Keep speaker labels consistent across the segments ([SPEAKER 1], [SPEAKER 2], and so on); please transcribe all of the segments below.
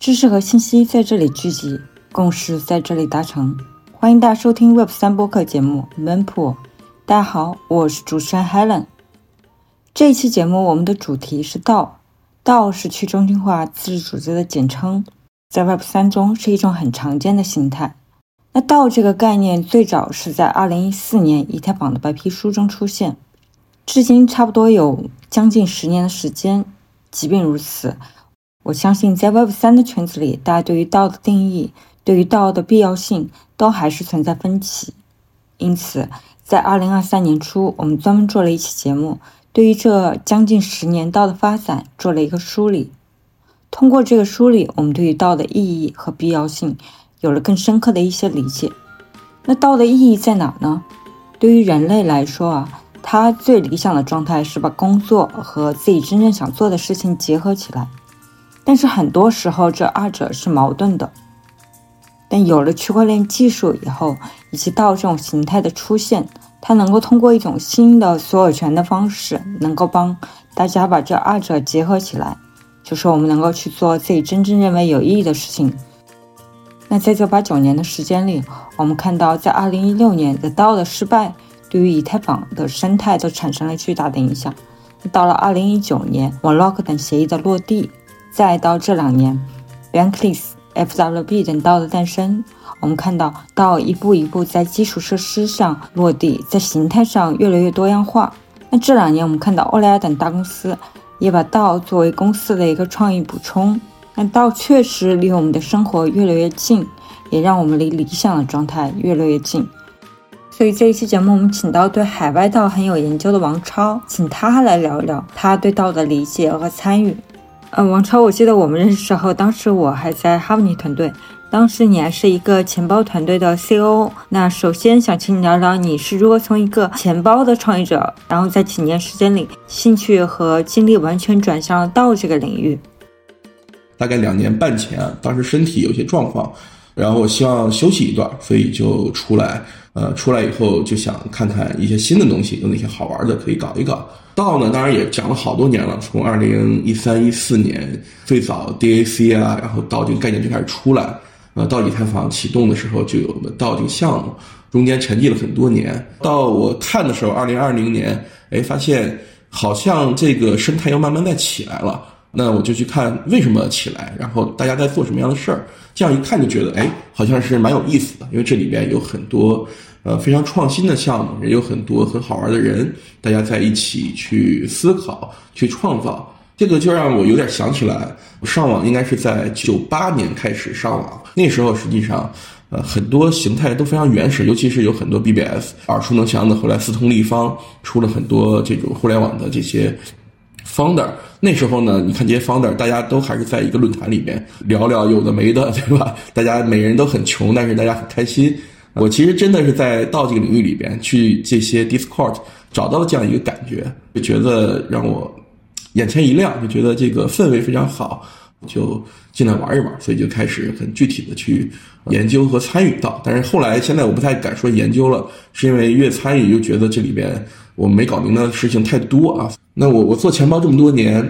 [SPEAKER 1] 知识和信息在这里聚集，共识在这里达成。欢迎大家收听 Web 三播客节目《Mempool》。大家好，我是主持人 Helen。这一期节目我们的主题是道。道是去中心化自治组织的简称，在 Web 三中是一种很常见的形态。那道这个概念最早是在2014年以太坊的白皮书中出现，至今差不多有将近十年的时间。即便如此，我相信，在 Web 三的圈子里，大家对于道的定义、对于道的必要性，都还是存在分歧。因此，在二零二三年初，我们专门做了一期节目，对于这将近十年道的发展做了一个梳理。通过这个梳理，我们对于道的意义和必要性有了更深刻的一些理解。那道的意义在哪呢？对于人类来说啊，它最理想的状态是把工作和自己真正想做的事情结合起来。但是很多时候，这二者是矛盾的。但有了区块链技术以后，以及道这种形态的出现，它能够通过一种新的所有权的方式，能够帮大家把这二者结合起来，就是我们能够去做自己真正认为有意义的事情。那在这八九年的时间里，我们看到，在二零一六年的道的失败，对于以太坊的生态都产生了巨大的影响。到了二零一九年，网 lock 等协议的落地。再到这两年，Bankless、FWB 等道的诞生，我们看到道一步一步在基础设施上落地，在形态上越来越多样化。那这两年，我们看到欧莱雅等大公司也把道作为公司的一个创意补充。那道确实离我们的生活越来越近，也让我们离理想的状态越来越近。所以这一期节目，我们请到对海外道很有研究的王超，请他来聊一聊他对道的理解和参与。嗯，王超，我记得我们认识时候，当时我还在哈 y 团队，当时你还是一个钱包团队的 COO。那首先想请你聊聊，你是如何从一个钱包的创业者，然后在几年时间里，兴趣和精力完全转向到这个领域。
[SPEAKER 2] 大概两年半前，当时身体有些状况，然后我希望休息一段，所以就出来。呃，出来以后就想看看一些新的东西，有哪些好玩的可以搞一搞。道呢，当然也讲了好多年了，从二零一三一四年最早 DAC 啊，然后道这个概念就开始出来。呃，到以太坊启动的时候就有了道这个项目，中间沉寂了很多年。到我看的时候，二零二零年，哎，发现好像这个生态又慢慢在起来了。那我就去看为什么起来，然后大家在做什么样的事儿。这样一看就觉得，哎，好像是蛮有意思的，因为这里边有很多。呃，非常创新的项目，也有很多很好玩的人，大家在一起去思考、去创造，这个就让我有点想起来，我上网应该是在九八年开始上网，那时候实际上，呃，很多形态都非常原始，尤其是有很多 BBS 耳熟能详的，后来四通立方出了很多这种互联网的这些 founder，那时候呢，你看这些 founder，大家都还是在一个论坛里面聊聊有的没的，对吧？大家每人都很穷，但是大家很开心。我其实真的是在道这个领域里边去这些 Discord 找到了这样一个感觉，就觉得让我眼前一亮，就觉得这个氛围非常好，就进来玩一玩，所以就开始很具体的去研究和参与到。但是后来现在我不太敢说研究了，是因为越参与就觉得这里边我没搞明的事情太多啊。那我我做钱包这么多年，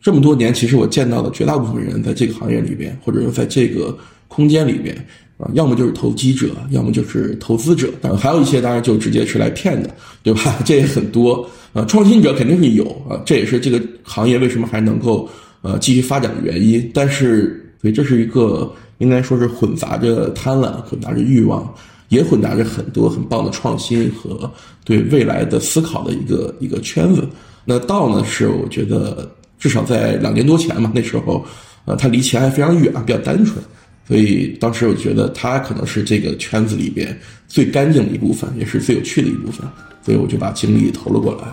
[SPEAKER 2] 这么多年其实我见到的绝大部分人在这个行业里边，或者说在这个空间里边。啊，要么就是投机者，要么就是投资者，当然还有一些当然就直接是来骗的，对吧？这也很多。啊，创新者肯定是有啊，这也是这个行业为什么还能够呃继续发展的原因。但是，所以这是一个应该说是混杂着贪婪、混杂着欲望，也混杂着很多很棒的创新和对未来的思考的一个一个圈子。那道呢，是我觉得至少在两年多前嘛，那时候，呃，他离钱还非常远，比较单纯。所以当时我觉得他可能是这个圈子里边最干净的一部分，也是最有趣的一部分，所以我就把精力投了过来。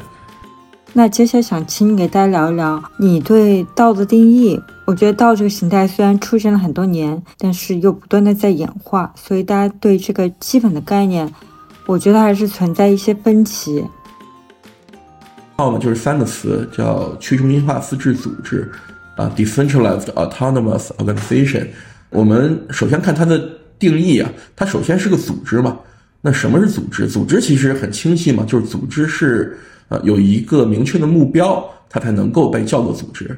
[SPEAKER 1] 那接下来想请你给大家聊一聊你对道的定义。我觉得道这个形态虽然出现了很多年，但是又不断的在演化，所以大家对这个基本的概念，我觉得还是存在一些分歧。
[SPEAKER 2] 道呢就是三个词，叫去中心化自治组织，啊，decentralized autonomous organization。我们首先看它的定义啊，它首先是个组织嘛。那什么是组织？组织其实很清晰嘛，就是组织是啊有一个明确的目标，它才能够被叫做组织。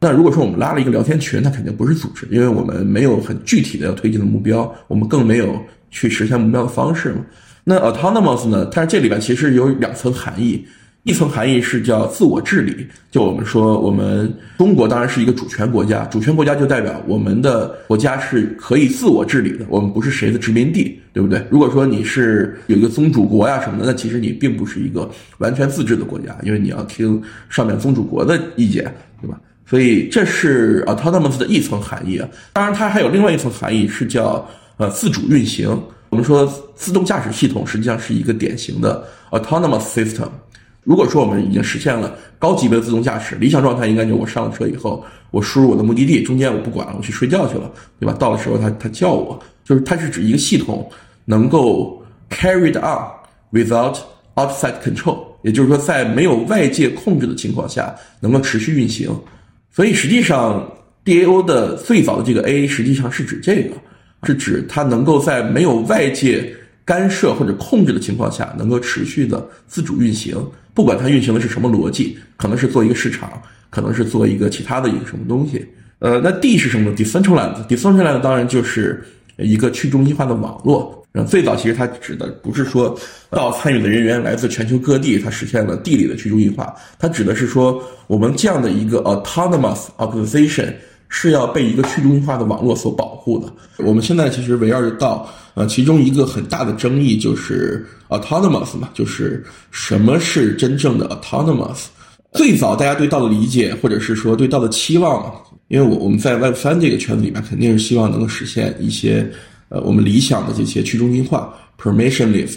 [SPEAKER 2] 那如果说我们拉了一个聊天群，它肯定不是组织，因为我们没有很具体的要推进的目标，我们更没有去实现目标的方式嘛。那 autonomous 呢？它这里边其实有两层含义。一层含义是叫自我治理，就我们说，我们中国当然是一个主权国家，主权国家就代表我们的国家是可以自我治理的，我们不是谁的殖民地，对不对？如果说你是有一个宗主国呀什么的，那其实你并不是一个完全自治的国家，因为你要听上面宗主国的意见，对吧？所以这是 autonomous 的一层含义啊。当然，它还有另外一层含义是叫呃自主运行。我们说自动驾驶系统实际上是一个典型的 autonomous system。如果说我们已经实现了高级别的自动驾驶，理想状态应该就我上了车以后，我输入我的目的地，中间我不管了，我去睡觉去了，对吧？到的时候它它叫我，就是它是指一个系统能够 carried on without outside control，也就是说在没有外界控制的情况下能够持续运行。所以实际上 DAO 的最早的这个 A 实际上是指这个，是指它能够在没有外界干涉或者控制的情况下能够持续的自主运行。不管它运行的是什么逻辑，可能是做一个市场，可能是做一个其他的一个什么东西。呃，那 D 是什么？Decentralized，Decentralized 当然就是一个去中心化的网络。最早其实它指的不是说到参与的人员来自全球各地，它实现了地理的去中心化。它指的是说我们这样的一个 autonomous organization 是要被一个去中心化的网络所保护的。我们现在其实围绕着到。呃，其中一个很大的争议就是 autonomous 嘛，就是什么是真正的 autonomous？最早大家对道的理解，或者是说对道的期望，因为我我们在 Web 三这个圈子里面，肯定是希望能够实现一些呃我们理想的这些去中心化 permissionless、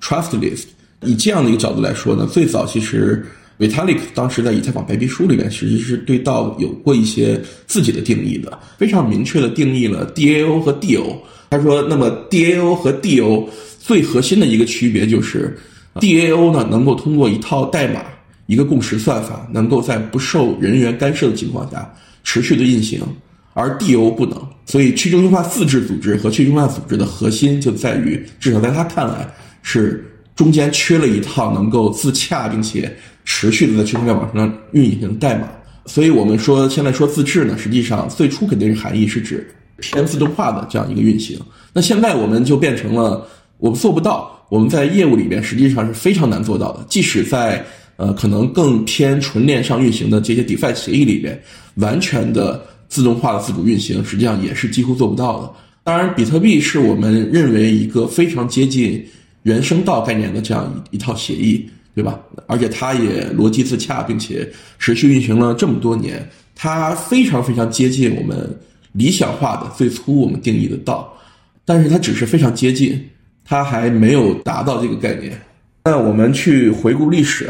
[SPEAKER 2] trustless。以这样的一个角度来说呢，最早其实 Vitalik 当时在以太坊白皮书里面，其实是对道有过一些自己的定义的，非常明确的定义了 DAO 和 DO。他说：“那么 DAO 和 DO 最核心的一个区别就是，DAO 呢能够通过一套代码、一个共识算法，能够在不受人员干涉的情况下持续的运行，而 DO 不能。所以去中心化自治组织和去中心化组织的核心就在于，至少在他看来，是中间缺了一套能够自洽并且持续的在区块链网上运行的代码。所以我们说现在说自治呢，实际上最初肯定是含义是指。”偏自动化的这样一个运行，那现在我们就变成了我们做不到，我们在业务里边实际上是非常难做到的。即使在呃可能更偏纯链上运行的这些 DeFi 协议里边，完全的自动化的自主运行，实际上也是几乎做不到的。当然，比特币是我们认为一个非常接近原生道概念的这样一一套协议，对吧？而且它也逻辑自洽，并且持续运行了这么多年，它非常非常接近我们。理想化的最初我们定义的道，但是它只是非常接近，它还没有达到这个概念。那我们去回顾历史，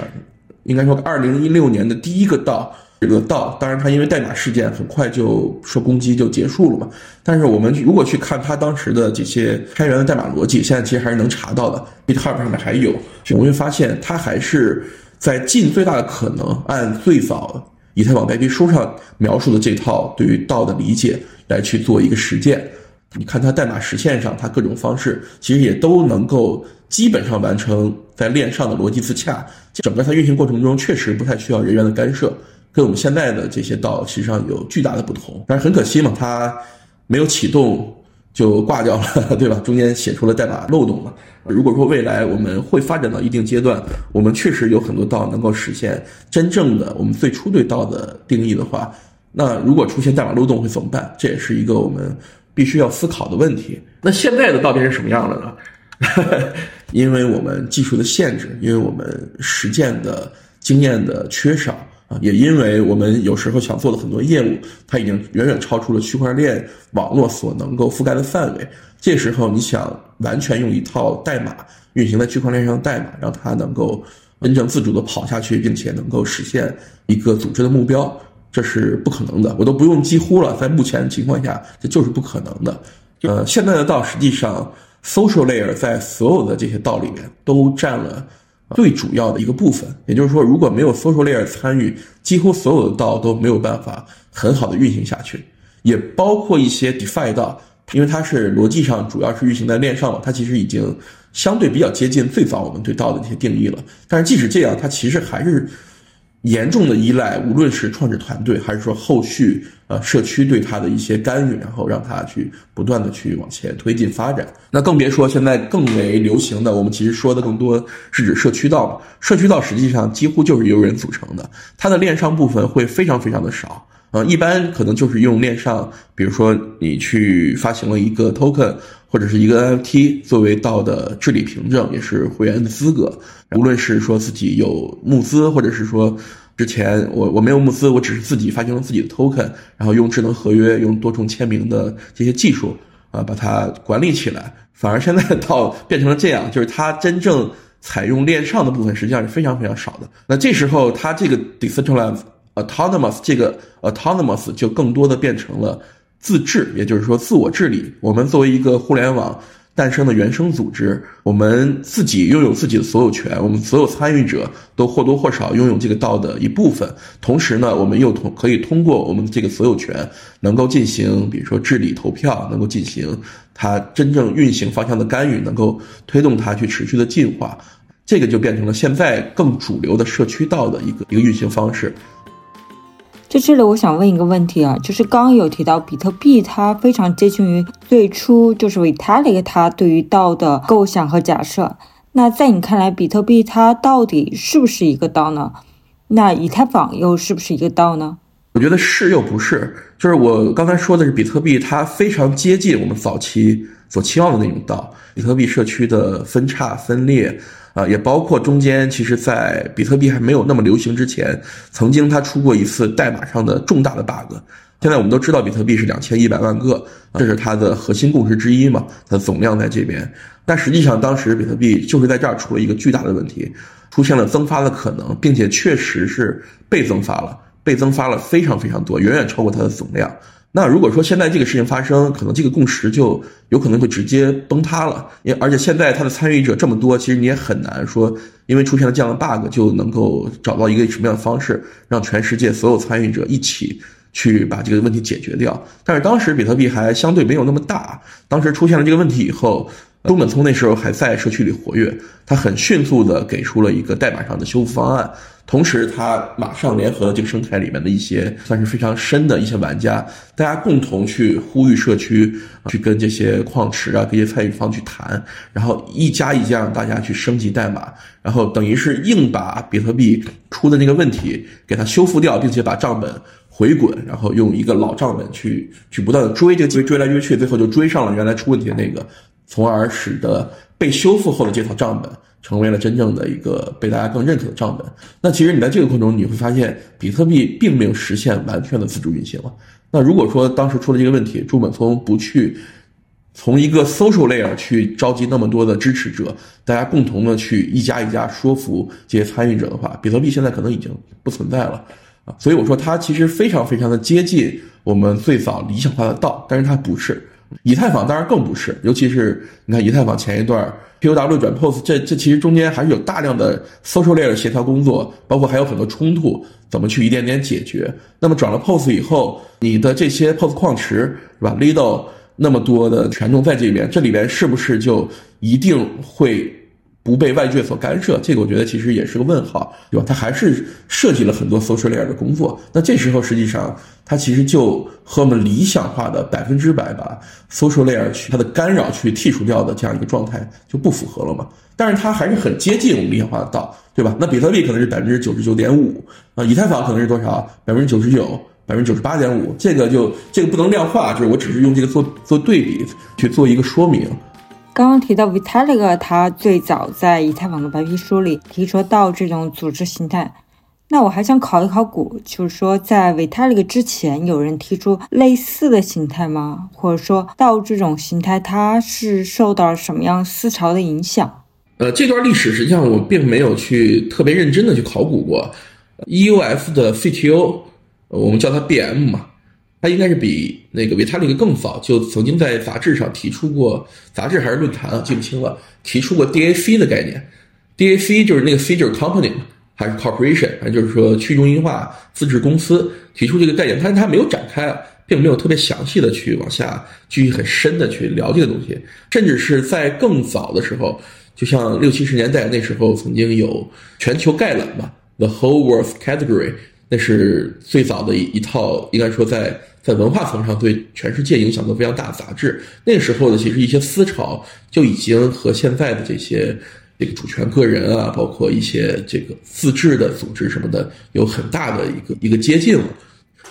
[SPEAKER 2] 应该说二零一六年的第一个道，这个道，当然它因为代码事件很快就受攻击就结束了嘛。但是我们如果去看它当时的这些开源的代码逻辑，现在其实还是能查到的，GitHub 上面还有，我们会发现它还是在尽最大的可能按最早。以太坊白皮书上描述的这套对于道的理解来去做一个实践，你看它代码实现上，它各种方式其实也都能够基本上完成在链上的逻辑自洽。整个它运行过程中确实不太需要人员的干涉，跟我们现在的这些道实际上有巨大的不同。但是很可惜嘛，它没有启动。就挂掉了，对吧？中间写出了代码漏洞嘛。如果说未来我们会发展到一定阶段，我们确实有很多道能够实现真正的我们最初对道的定义的话，那如果出现代码漏洞会怎么办？这也是一个我们必须要思考的问题。那现在的道变成什么样了呢？因为我们技术的限制，因为我们实践的经验的缺少。啊，也因为我们有时候想做的很多业务，它已经远远超出了区块链网络所能够覆盖的范围。这时候你想完全用一套代码运行在区块链上的代码，让它能够真正自主的跑下去，并且能够实现一个组织的目标，这是不可能的。我都不用几乎了，在目前情况下，这就是不可能的。呃，现在的道实际上，social layer 在所有的这些道里面都占了。最主要的一个部分，也就是说，如果没有 social layer 参与，几乎所有的道都没有办法很好的运行下去，也包括一些 defi 道，因为它是逻辑上主要是运行在链上嘛，它其实已经相对比较接近最早我们对道的那些定义了。但是即使这样，它其实还是严重的依赖，无论是创始团队还是说后续呃社区对他的一些干预，然后让他去不断的去往前推进发展。那更别说现在更为流行的，我们其实说的更多是指社区道。社区道实际上几乎就是由人组成的，它的链上部分会非常非常的少。呃，一般可能就是用链上，比如说你去发行了一个 token 或者是一个 NFT 作为道的治理凭证，也是会员的资格。无论是说自己有募资，或者是说之前我我没有募资，我只是自己发行了自己的 token，然后用智能合约、用多重签名的这些技术啊，把它管理起来。反而现在到变成了这样，就是它真正采用链上的部分实际上是非常非常少的。那这时候它这个 decentralized autonomous 这个 autonomous 就更多的变成了自治，也就是说自我治理。我们作为一个互联网诞生的原生组织，我们自己拥有自己的所有权，我们所有参与者都或多或少拥有这个道的一部分。同时呢，我们又通可以通过我们这个所有权，能够进行比如说治理投票，能够进行它真正运行方向的干预，能够推动它去持续的进化。这个就变成了现在更主流的社区道的一个一个运行方式。
[SPEAKER 1] 在这里，我想问一个问题啊，就是刚刚有提到比特币，它非常接近于最初就是 Vitalik 他对于道的构想和假设。那在你看来，比特币它到底是不是一个道呢？那以太坊又是不是一个道呢？
[SPEAKER 2] 我觉得是又不是。就是我刚才说的是比特币，它非常接近我们早期所期望的那种道，比特币社区的分叉分裂。啊，也包括中间，其实，在比特币还没有那么流行之前，曾经它出过一次代码上的重大的 bug。现在我们都知道，比特币是两千一百万个，这是它的核心共识之一嘛，它的总量在这边。但实际上，当时比特币就是在这儿出了一个巨大的问题，出现了增发的可能，并且确实是被增发了，被增发了非常非常多，远远超过它的总量。那如果说现在这个事情发生，可能这个共识就有可能会直接崩塌了。也而且现在它的参与者这么多，其实你也很难说，因为出现了这样的 bug 就能够找到一个什么样的方式，让全世界所有参与者一起去把这个问题解决掉。但是当时比特币还相对没有那么大，当时出现了这个问题以后。中本聪那时候还在社区里活跃，他很迅速的给出了一个代码上的修复方案，同时他马上联合了这个生态里面的一些算是非常深的一些玩家，大家共同去呼吁社区去跟这些矿池啊、这些参与方去谈，然后一家一家让大家去升级代码，然后等于是硬把比特币出的那个问题给它修复掉，并且把账本回滚，然后用一个老账本去去不断的追这个追追来追去，最后就追上了原来出问题的那个。从而使得被修复后的这套账本成为了真正的一个被大家更认可的账本。那其实你在这个过程中，你会发现比特币并没有实现完全的自主运行了。那如果说当时出了这个问题，朱本聪不去从一个 social layer 去召集那么多的支持者，大家共同的去一家一家说服这些参与者的话，比特币现在可能已经不存在了啊。所以我说它其实非常非常的接近我们最早理想化的道，但是它不是。以太坊当然更不是，尤其是你看以太坊前一段 POW 转 POS，这这其实中间还是有大量的 social layer 协调工作，包括还有很多冲突，怎么去一点点解决？那么转了 POS 以后，你的这些 POS 矿池是吧？Lido 那么多的权重在这边，这里边是不是就一定会？不被外界所干涉，这个我觉得其实也是个问号，对吧？它还是设计了很多 social layer 的工作。那这时候实际上，它其实就和我们理想化的百分之百把 social layer 去它的干扰去剔除掉的这样一个状态就不符合了嘛？但是它还是很接近我们理想化的道，对吧？那比特币可能是百分之九十九点五啊，以太坊可能是多少？百分之九十九、百分之九十八点五，这个就这个不能量化，就是我只是用这个做做对比去做一个说明。
[SPEAKER 1] 刚刚提到 Vitalik，他最早在以太坊的白皮书里提出到这种组织形态。那我还想考一考古，就是说在 Vitalik 之前，有人提出类似的形态吗？或者说到这种形态，它是受到什么样思潮的影响？
[SPEAKER 2] 呃，这段历史实际上我并没有去特别认真的去考古过。EUF 的 CTO，我们叫他 BM 嘛。他应该是比那个维塔利克更早，就曾经在杂志上提出过，杂志还是论坛啊，记不清了，提出过 DAC 的概念。DAC 就是那个 C 就是 company 还是 corporation，反正就是说去中心化自治公司提出这个概念，但是他没有展开啊，并没有特别详细的去往下继续很深的去聊这个东西，甚至是在更早的时候，就像六七十年代那时候曾经有全球概览嘛。The Whole world Category，那是最早的一一套，应该说在在文化层上对全世界影响都非常大的杂志。那个时候呢，其实一些思潮就已经和现在的这些这个主权个人啊，包括一些这个自治的组织什么的，有很大的一个一个接近了。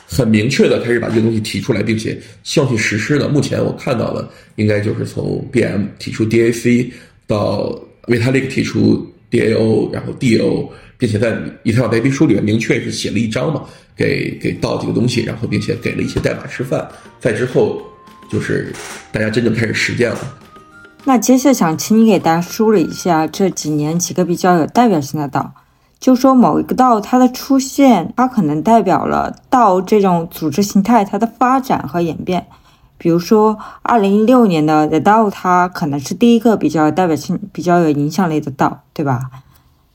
[SPEAKER 2] 很明确的开始把这个东西提出来，并且希望去实施的。目前我看到的应该就是从 BM 提出 DAC 到 Vitalik 提出 DAO，然后 D O 并且在一套白皮书里面明确是写了一章嘛，给给到这个东西，然后并且给了一些代码示范。在之后就是大家真正开始实践了。
[SPEAKER 1] 那接下来想请你给大家梳理一下这几年几个比较有代表性的道。就说某一个道它的出现，它可能代表了道这种组织形态它的发展和演变。比如说，二零一六年的 The DAO，它可能是第一个比较有代表性、比较有影响力的道，对吧？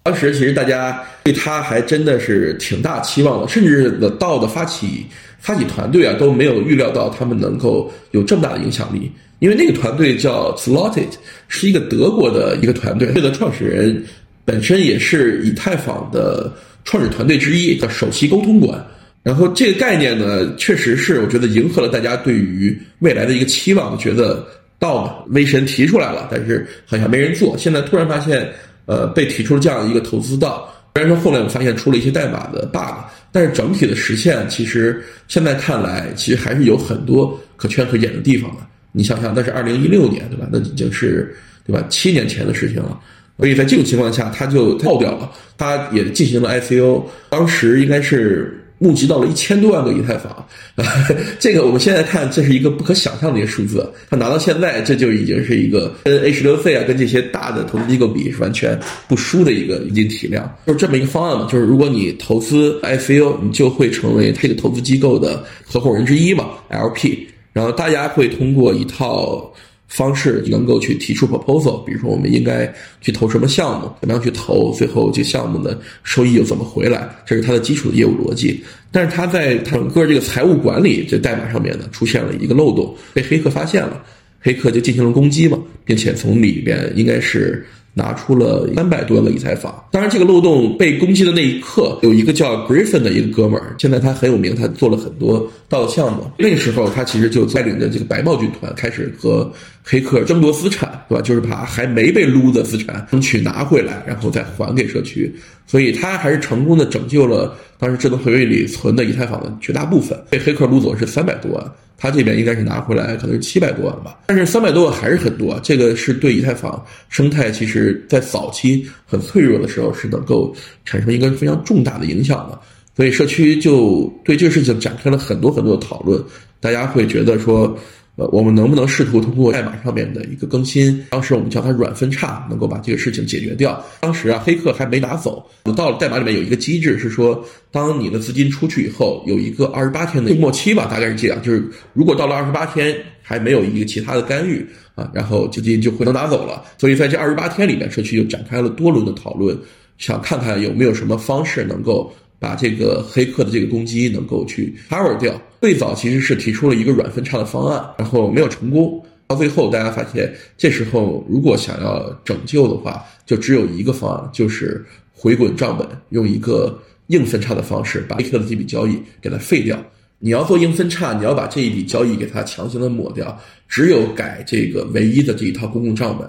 [SPEAKER 2] 当时其实大家对他还真的是挺大期望的，甚至 The DAO 的发起发起团队啊都没有预料到他们能够有这么大的影响力，因为那个团队叫 Slotted，是一个德国的一个团队，这个创始人。本身也是以太坊的创始团队之一，叫首席沟通官。然后这个概念呢，确实是我觉得迎合了大家对于未来的一个期望，觉得道嘛，威神提出来了，但是好像没人做。现在突然发现，呃，被提出了这样一个投资道。虽然说后来我发现出了一些代码的 bug，但是整体的实现其实现在看来，其实还是有很多可圈可点的地方的。你想想，那是二零一六年，对吧？那已经是对吧？七年前的事情了。所以在这种情况下，他就爆掉了。他也进行了 ICO，当时应该是募集到了一千多万个以太坊。这个我们现在看，这是一个不可想象的一个数字。他拿到现在，这就已经是一个跟 H 六 C 啊，跟这些大的投资机构比是完全不输的一个一定体量。就是这么一个方案嘛，就是如果你投资 ICO，你就会成为这个投资机构的合伙人之一嘛，LP。然后大家会通过一套。方式能够去提出 proposal，比如说我们应该去投什么项目，怎么样去投，最后这项目的收益又怎么回来，这是它的基础的业务逻辑。但是它在整个这个财务管理这代码上面呢，出现了一个漏洞，被黑客发现了，黑客就进行了攻击嘛，并且从里边应该是。拿出了三百多万的以太坊。当然，这个漏洞被攻击的那一刻，有一个叫 Griffin 的一个哥们儿，现在他很有名，他做了很多道的项目。那个时候，他其实就带领着这个白帽军团开始和黑客争夺资产，对吧？就是把还没被撸的资产争取拿回来，然后再还给社区。所以他还是成功的拯救了当时智能合约里存的以太坊的绝大部分。被黑客撸走是三百多万。他这边应该是拿回来可能是七百多万吧，但是三百多万还是很多。这个是对以太坊生态，其实在早期很脆弱的时候是能够产生一个非常重大的影响的。所以社区就对这个事情展开了很多很多的讨论，大家会觉得说。呃，我们能不能试图通过代码上面的一个更新，当时我们叫它软分叉，能够把这个事情解决掉？当时啊，黑客还没拿走，到了代码里面有一个机制是说，当你的资金出去以后，有一个二十八天的末期吧，大概是这样，就是如果到了二十八天还没有一个其他的干预啊，然后资金就会能拿走了。所以在这二十八天里面，社区就展开了多轮的讨论，想看看有没有什么方式能够。把这个黑客的这个攻击能够去 cover 掉。最早其实是提出了一个软分叉的方案，然后没有成功。到最后，大家发现这时候如果想要拯救的话，就只有一个方案，就是回滚账本，用一个硬分叉的方式把黑客的这笔交易给它废掉。你要做硬分叉，你要把这一笔交易给它强行的抹掉，只有改这个唯一的这一套公共账本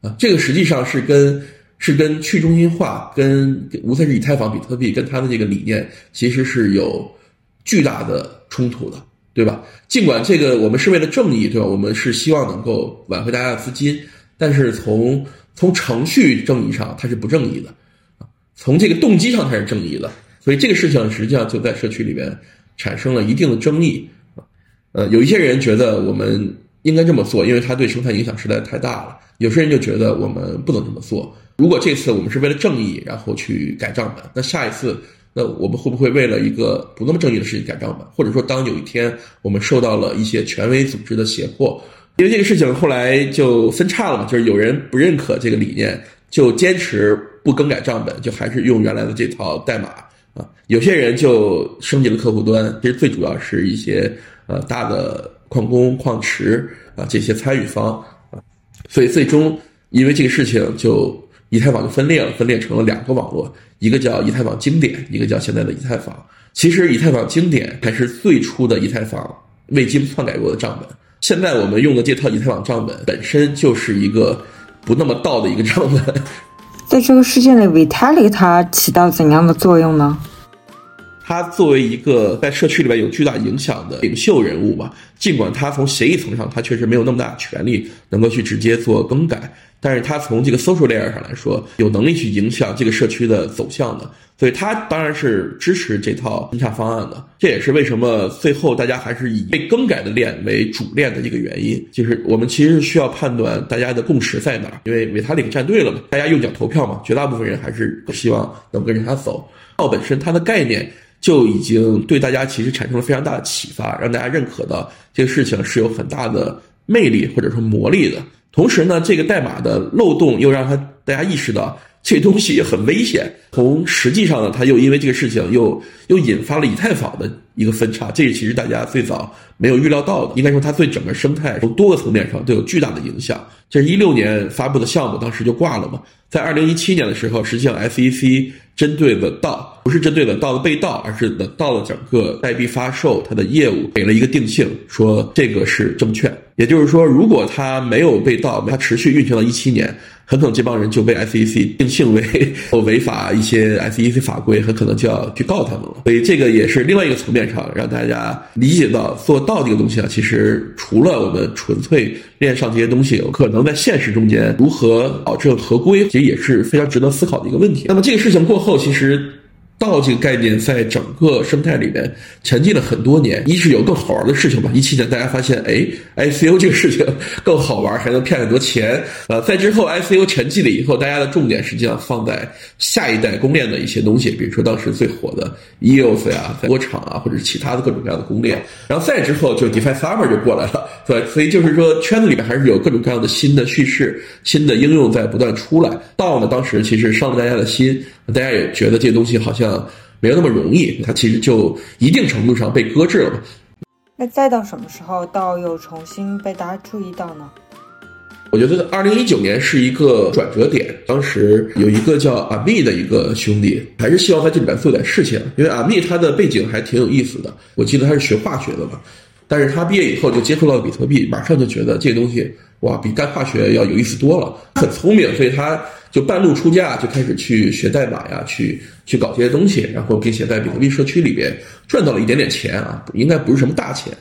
[SPEAKER 2] 啊。这个实际上是跟。是跟去中心化、跟无论是以太坊、比特币，跟它的这个理念，其实是有巨大的冲突的，对吧？尽管这个我们是为了正义，对吧？我们是希望能够挽回大家的资金，但是从从程序正义上，它是不正义的啊。从这个动机上，它是正义的，所以这个事情实际上就在社区里面产生了一定的争议啊。呃，有一些人觉得我们应该这么做，因为它对生态影响实在太大了；有些人就觉得我们不能这么做。如果这次我们是为了正义，然后去改账本，那下一次，那我们会不会为了一个不那么正义的事情改账本？或者说，当有一天我们受到了一些权威组织的胁迫，因为这个事情后来就分叉了嘛，就是有人不认可这个理念，就坚持不更改账本，就还是用原来的这套代码啊。有些人就升级了客户端，其实最主要是一些呃大的矿工、矿池啊这些参与方啊，所以最终因为这个事情就。以太坊就分裂了，分裂成了两个网络，一个叫以太坊经典，一个叫现在的以太坊。其实以太坊经典还是最初的以太坊未经篡改过的账本。现在我们用的这套以太坊账本本身就是一个不那么道的一个账本。
[SPEAKER 1] 在这个事件里，Vitalik 它起到怎样的作用呢？
[SPEAKER 2] 他作为一个在社区里面有巨大影响的领袖人物嘛，尽管他从协议层上他确实没有那么大权力能够去直接做更改，但是他从这个 social layer 上来说，有能力去影响这个社区的走向的，所以他当然是支持这套分叉方案的。这也是为什么最后大家还是以被更改的链为主链的一个原因，就是我们其实是需要判断大家的共识在哪儿，因为维塔里克站队了嘛，大家用脚投票嘛，绝大部分人还是希望能跟着他走。道本身它的概念。就已经对大家其实产生了非常大的启发，让大家认可到这个事情是有很大的魅力或者说魔力的。同时呢，这个代码的漏洞又让他大家意识到这东西很危险。从实际上呢，他又因为这个事情又又引发了以太坊的一个分叉，这是其实大家最早没有预料到的。应该说，它对整个生态从多个层面上都有巨大的影响。这是一六年发布的项目，当时就挂了嘛。在二零一七年的时候，实际上 SEC 针对了道，不是针对了道的被盗，而是的道的整个代币发售它的业务给了一个定性，说这个是证券。也就是说，如果它没有被盗，它持续运行到一七年，很可能这帮人就被 SEC 定性为违法一些 SEC 法规，很可能就要去告他们了。所以这个也是另外一个层面上让大家理解到，做道这个东西啊，其实除了我们纯粹链上这些东西，有可能在现实中间如何保证合规。其实也是非常值得思考的一个问题。那么这个事情过后，其实。道这个概念在整个生态里面沉寂了很多年。一是有更好玩的事情吧，一七年大家发现，哎，ICO 这个事情更好玩，还能骗很多钱。呃，在之后 ICO 沉寂了以后，大家的重点实际上放在下一代公链的一些东西，比如说当时最火的 EOS 呀、波场啊，或者其他的各种各样的公链。然后再之后，就 DeFi Summer 就过来了，对所以就是说，圈子里面还是有各种各样的新的叙事、新的应用在不断出来。道呢，当时其实伤了大家的心。大家也觉得这东西好像没有那么容易，它其实就一定程度上被搁置了。
[SPEAKER 1] 那再到什么时候到又重新被大家注意到呢？
[SPEAKER 2] 我觉得二零一九年是一个转折点。当时有一个叫阿密的一个兄弟，还是希望在这里面做点事情，因为阿密他的背景还挺有意思的。我记得他是学化学的嘛，但是他毕业以后就接触到了比特币，马上就觉得这个东西哇，比干化学要有意思多了。很聪明，所以他。就半路出家，就开始去学代码呀，去去搞这些东西，然后并且在比特币社区里边赚到了一点点钱啊，应该不是什么大钱。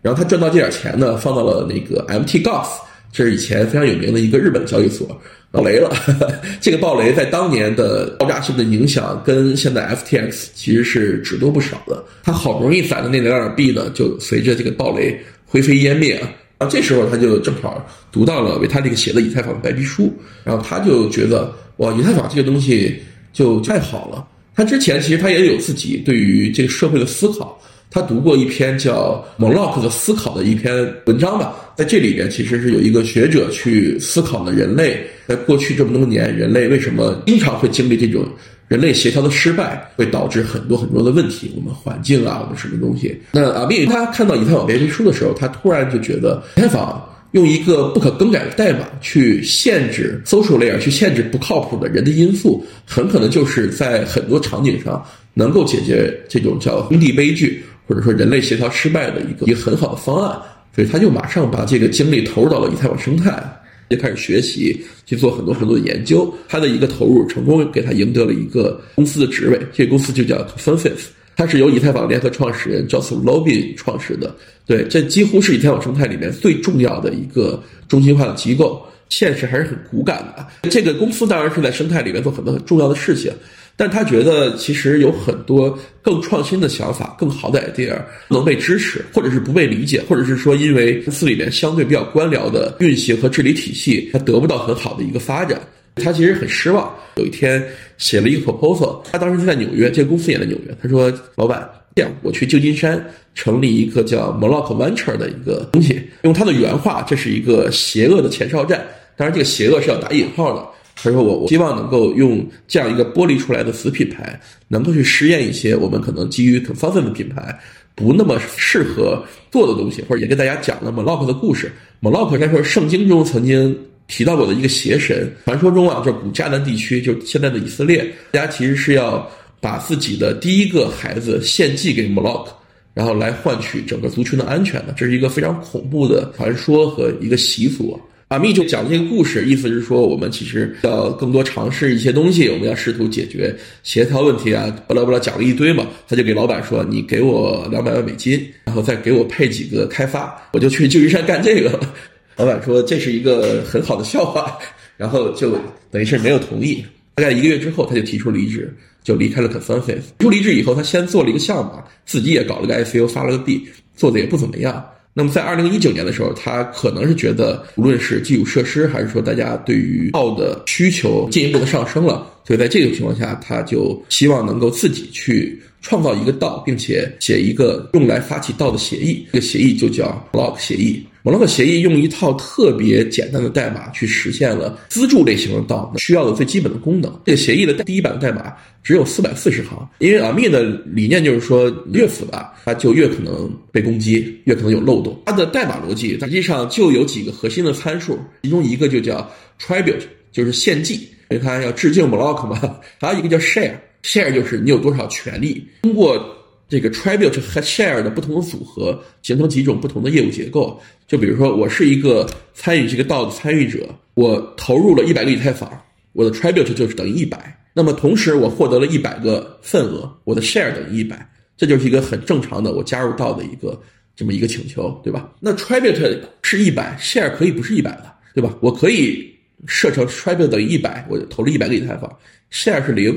[SPEAKER 2] 然后他赚到这点钱呢，放到了那个 MT Gox，这是以前非常有名的一个日本交易所，爆雷了。这个爆雷在当年的爆炸性的影响，跟现在 FTX 其实是只多不少的。他好不容易攒的那点点币呢，就随着这个爆雷灰飞烟灭啊。然后这时候他就正好读到了维塔利克写的以太坊的白皮书，然后他就觉得哇，以太坊这个东西就太好了。他之前其实他也有自己对于这个社会的思考，他读过一篇叫《蒙洛克的思考》的一篇文章吧，在这里边其实是有一个学者去思考了人类在过去这么多年，人类为什么经常会经历这种。人类协调的失败会导致很多很多的问题，我们环境啊，我们什么东西？那阿密他看到以太坊白皮书的时候，他突然就觉得，以太坊用一个不可更改的代码去限制 social layer，去限制不靠谱的人的因素，很可能就是在很多场景上能够解决这种叫兄弟悲剧，或者说人类协调失败的一个一个很好的方案。所以他就马上把这个精力投入到了以太坊生态。就开始学习，去做很多很多的研究。他的一个投入成功给他赢得了一个公司的职位，这个公司就叫 Consensus，它是由以太坊联合创始人 Joseph l o b i n 创始的。对，这几乎是以太坊生态里面最重要的一个中心化的机构。现实还是很骨感的。这个公司当然是在生态里面做很多很重要的事情。但他觉得其实有很多更创新的想法、更好的 idea 能被支持，或者是不被理解，或者是说因为公司里面相对比较官僚的运行和治理体系，他得不到很好的一个发展。他其实很失望。有一天写了一个 proposal，他当时是在纽约，这个公司也在纽约。他说：“老板，这样我去旧金山成立一个叫 m o l o c k Venture 的一个东西。用他的原话，这是一个邪恶的前哨站。当然，这个邪恶是要打引号的。”他说：“我我希望能够用这样一个剥离出来的子品牌，能够去实验一些我们可能基于 consensus 的品牌不那么适合做的东西，或者也跟大家讲了 Moloch 的故事。Moloch 他说圣经中曾经提到过的一个邪神。传说中啊，就是古迦南地区，就是现在的以色列，大家其实是要把自己的第一个孩子献祭给 Moloch，然后来换取整个族群的安全的。这是一个非常恐怖的传说和一个习俗。阿密就讲这个故事，意思是说，我们其实要更多尝试一些东西，我们要试图解决协调问题啊，巴拉巴拉讲了一堆嘛。他就给老板说：“你给我两百万美金，然后再给我配几个开发，我就去旧金山干这个。”老板说：“这是一个很好的笑话。”然后就等于是没有同意。大概一个月之后，他就提出离职，就离开了 Consensus。提出离职以后，他先做了一个项目，自己也搞了个 ICO，发了个币，做的也不怎么样。那么在二零一九年的时候，他可能是觉得，无论是基础设施，还是说大家对于道的需求进一步的上升了，所以在这种情况下，他就希望能够自己去创造一个道，并且写一个用来发起道的协议。这个协议就叫 Block 协议。摩洛克协议用一套特别简单的代码去实现了资助类型的道需要的最基本的功能。这个协议的第一版代码只有四百四十行，因为阿密的理念就是说，越复杂它就越可能被攻击，越可能有漏洞。它的代码逻辑实际上就有几个核心的参数，其中一个就叫 tribute，就是献祭，因为它要致敬 Block 嘛。还有一个叫 share，share 就是你有多少权利，通过。这个 tribute 和 share 的不同的组合，形成几种不同的业务结构。就比如说，我是一个参与这个道的参与者，我投入了一百个以太坊，我的 tribute 就是等于一百。那么同时，我获得了一百个份额，我的 share 等于一百。这就是一个很正常的我加入道的一个这么一个请求，对吧？那 tribute 是一百，share 可以不是一百的，对吧？我可以设成 tribute 等于一百，我投了一百个以太坊，share 是零，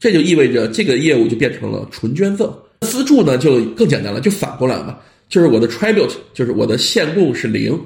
[SPEAKER 2] 这就意味着这个业务就变成了纯捐赠。资助呢就更简单了，就反过来嘛，就是我的 tribute 就是我的限供是零，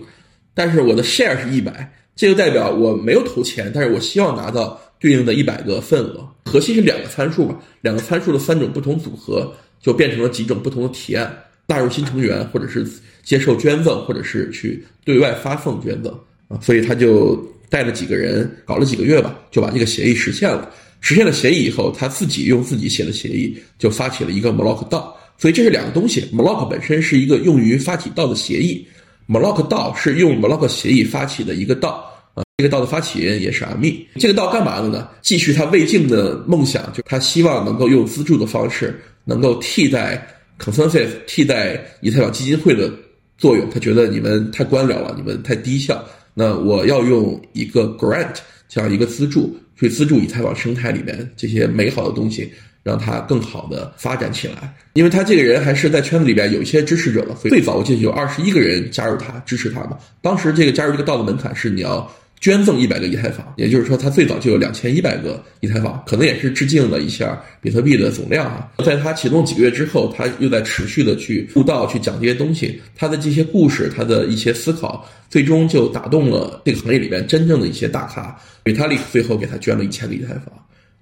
[SPEAKER 2] 但是我的 share 是一百，这就代表我没有投钱，但是我希望拿到对应的一百个份额。核心是两个参数吧，两个参数的三种不同组合就变成了几种不同的提案：纳入新成员，或者是接受捐赠，或者是去对外发送捐赠啊。所以他就带了几个人搞了几个月吧，就把这个协议实现了。实现了协议以后，他自己用自己写的协议就发起了一个 Moloch 道，所以这是两个东西。Moloch 本身是一个用于发起道的协议，Moloch 道是用 Moloch 协议发起的一个道啊。这个道的发起人也是阿密。这个道干嘛的呢？继续他未竟的梦想，就他希望能够用资助的方式，能够替代 Consensus、替代以太坊基金会的作用。他觉得你们太官僚了，你们太低效。那我要用一个 grant 这样一个资助。去资助以太坊生态里面这些美好的东西，让它更好的发展起来。因为他这个人还是在圈子里边有一些支持者的，最早我记得有二十一个人加入他支持他嘛。当时这个加入这个道的门槛是你要。捐赠一百个以太坊，也就是说，他最早就有两千一百个以太坊，可能也是致敬了一下比特币的总量啊。在他启动几个月之后，他又在持续的去布道，去讲这些东西。他的这些故事，他的一些思考，最终就打动了这个行业里边真正的一些大咖。Vitalik 最后给他捐了一千个以太坊，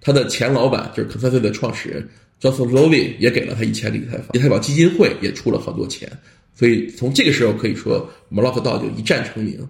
[SPEAKER 2] 他的前老板就是 c o n s e n s u 的创始人 Joseph LoVin 也给了他一千个以太坊。以太坊基金会也出了很多钱，所以从这个时候可以说，Moloch 道就一战成名。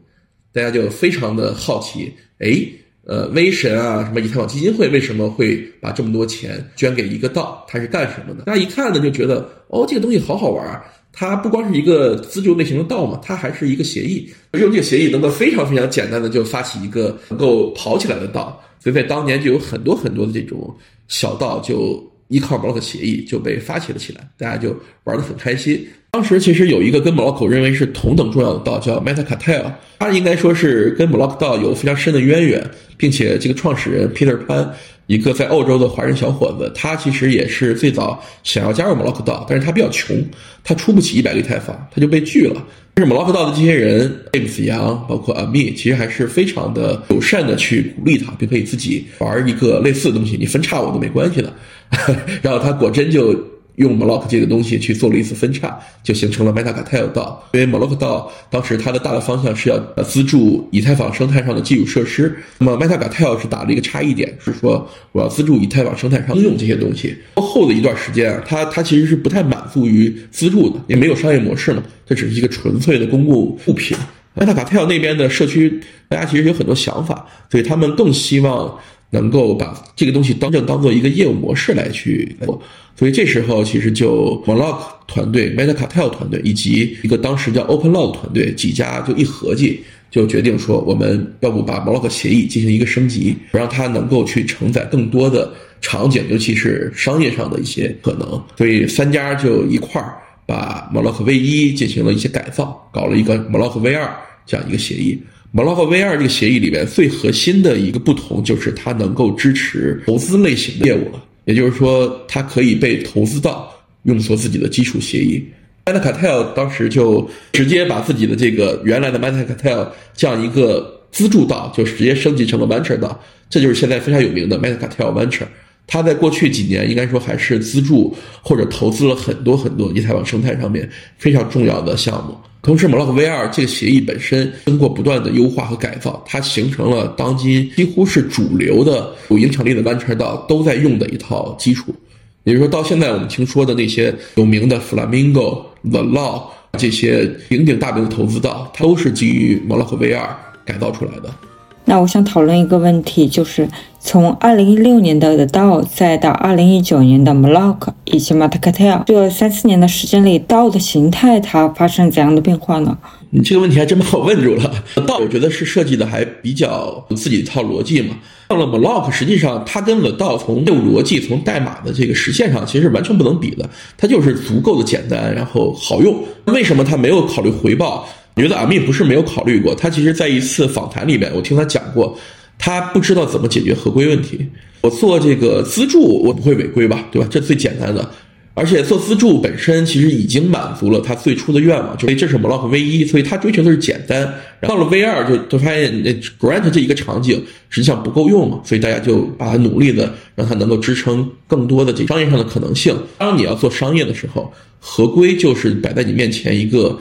[SPEAKER 2] 大家就非常的好奇，哎，呃，威神啊，什么以太坊基金会为什么会把这么多钱捐给一个道？它是干什么的？大家一看呢，就觉得，哦，这个东西好好玩儿。它不光是一个资助类型的道嘛，它还是一个协议，用这个协议能够非常非常简单的就发起一个能够跑起来的道。所以在当年就有很多很多的这种小道，就依靠 Block 协议就被发起了起来，大家就玩得很开心。当时其实有一个跟 Block 认为是同等重要的道叫 Meta Cartel。他应该说是跟 Block 道有非常深的渊源，并且这个创始人 Peter Pan，一个在澳洲的华人小伙子，他其实也是最早想要加入 Block 道，但是他比较穷，他出不起一百个以太坊，他就被拒了。但是 Block 道的这些人，James 杨，包括 Ami，其实还是非常的友善的去鼓励他，并可以自己玩一个类似的东西，你分叉我都没关系的。然后他果真就。用 Moloch 这个东西去做了一次分叉，就形成了 Meta Cartel 道。因为 Moloch 道当时它的大的方向是要资助以太坊生态上的基础设施，那么 Meta Cartel 是打了一个差异点，是说我要资助以太坊生态上应用这些东西。过后的一段时间啊，它它其实是不太满足于资助的，也没有商业模式嘛，这只是一个纯粹的公共物品。Meta Cartel 那边的社区，大家其实有很多想法，所以他们更希望。能够把这个东西当正当做一个业务模式来去做，所以这时候其实就 Moloch 团队、Meta Cartel 团队以及一个当时叫 Open Log 团队几家就一合计，就决定说，我们要不把 Moloch 协议进行一个升级，让它能够去承载更多的场景，尤其是商业上的一些可能。所以三家就一块儿把 Moloch V 一进行了一些改造，搞了一个 Moloch V 二这样一个协议。Moloch V 二这个协议里面最核心的一个不同就是它能够支持投资类型的业务了，也就是说，它可以被投资到用作自己的基础协议。m e t a c a t e l 当时就直接把自己的这个原来的 Metacartel 这样一个资助道，就直接升级成了 Venture 道，这就是现在非常有名的 Metacartel Venture。它在过去几年应该说还是资助或者投资了很多很多以太坊生态上面非常重要的项目。同时，Moloch V2 这个协议本身经过不断的优化和改造，它形成了当今几乎是主流的有影响力的班车道都在用的一套基础。也就是说，到现在我们听说的那些有名的 Flamingo、The Law 这些鼎鼎大名的投资道，它都是基于 Moloch V2 改造出来的。
[SPEAKER 1] 那我想讨论一个问题，就是从二零一六年的 The DAO 再到二零一九年的 Moloch 以及 m a t c a t e l 这三四年的时间里，DAO 的形态它发生怎样的变化呢？
[SPEAKER 2] 你这个问题还真把我问住了。道我觉得是设计的还比较有自己一套逻辑嘛。到了 Moloch，实际上它跟 The DAO 从业务逻辑、从代码的这个实现上，其实是完全不能比的。它就是足够的简单，然后好用。为什么它没有考虑回报？我觉得阿密不是没有考虑过。他其实在一次访谈里面，我听他讲过，他不知道怎么解决合规问题。我做这个资助，我不会违规吧？对吧？这最简单的。而且做资助本身其实已经满足了他最初的愿望，就这是 m o l o c V 一，所以他追求的是简单。到了 V 二就就发现那 Grant 这一个场景实际上不够用嘛，所以大家就把它努力的让它能够支撑更多的这商业上的可能性。当你要做商业的时候，合规就是摆在你面前一个。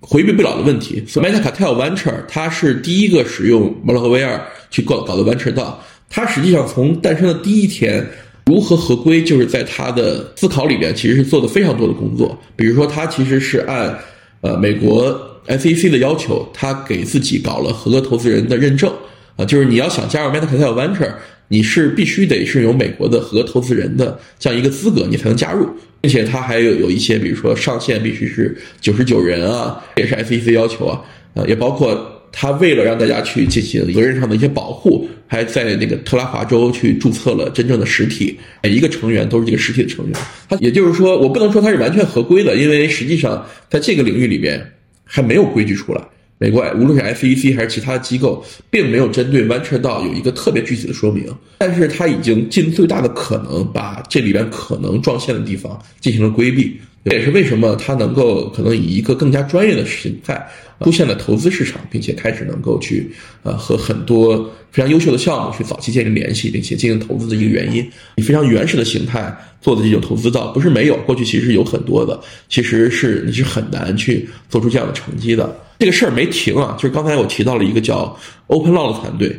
[SPEAKER 2] 回避不了的问题。所以 Metacartel Venture 它是第一个使用 m o l o c V2 去搞搞的 Venture 道。它实际上从诞生的第一天，如何合规，就是在它的思考里边，其实是做的非常多的工作。比如说，它其实是按呃美国 SEC 的要求，它给自己搞了合格投资人的认证啊，就是你要想加入 Metacartel Venture，你是必须得是有美国的合格投资人的这样一个资格，你才能加入。并且它还有有一些，比如说上限必须是九十九人啊，也是 SEC 要求啊，呃，也包括它为了让大家去进行责任上的一些保护，还在那个特拉华州去注册了真正的实体，每一个成员都是这个实体的成员。它也就是说，我不能说它是完全合规的，因为实际上在这个领域里面还没有规矩出来。没怪无论是 SEC 还是其他机构，并没有针对 Venture 道有一个特别具体的说明，但是他已经尽最大的可能把这里边可能撞线的地方进行了规避。这也是为什么它能够可能以一个更加专业的形态出现了投资市场，并且开始能够去呃和很多非常优秀的项目去早期建立联系，并且进行投资的一个原因。以非常原始的形态做的这种投资到，不是没有，过去其实是有很多的，其实是你是很难去做出这样的成绩的。这个事儿没停啊，就是刚才我提到了一个叫 Open Law 的团队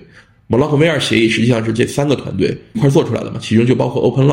[SPEAKER 2] ，Moloch V2 协议实际上是这三个团队一块做出来的嘛，其中就包括 Open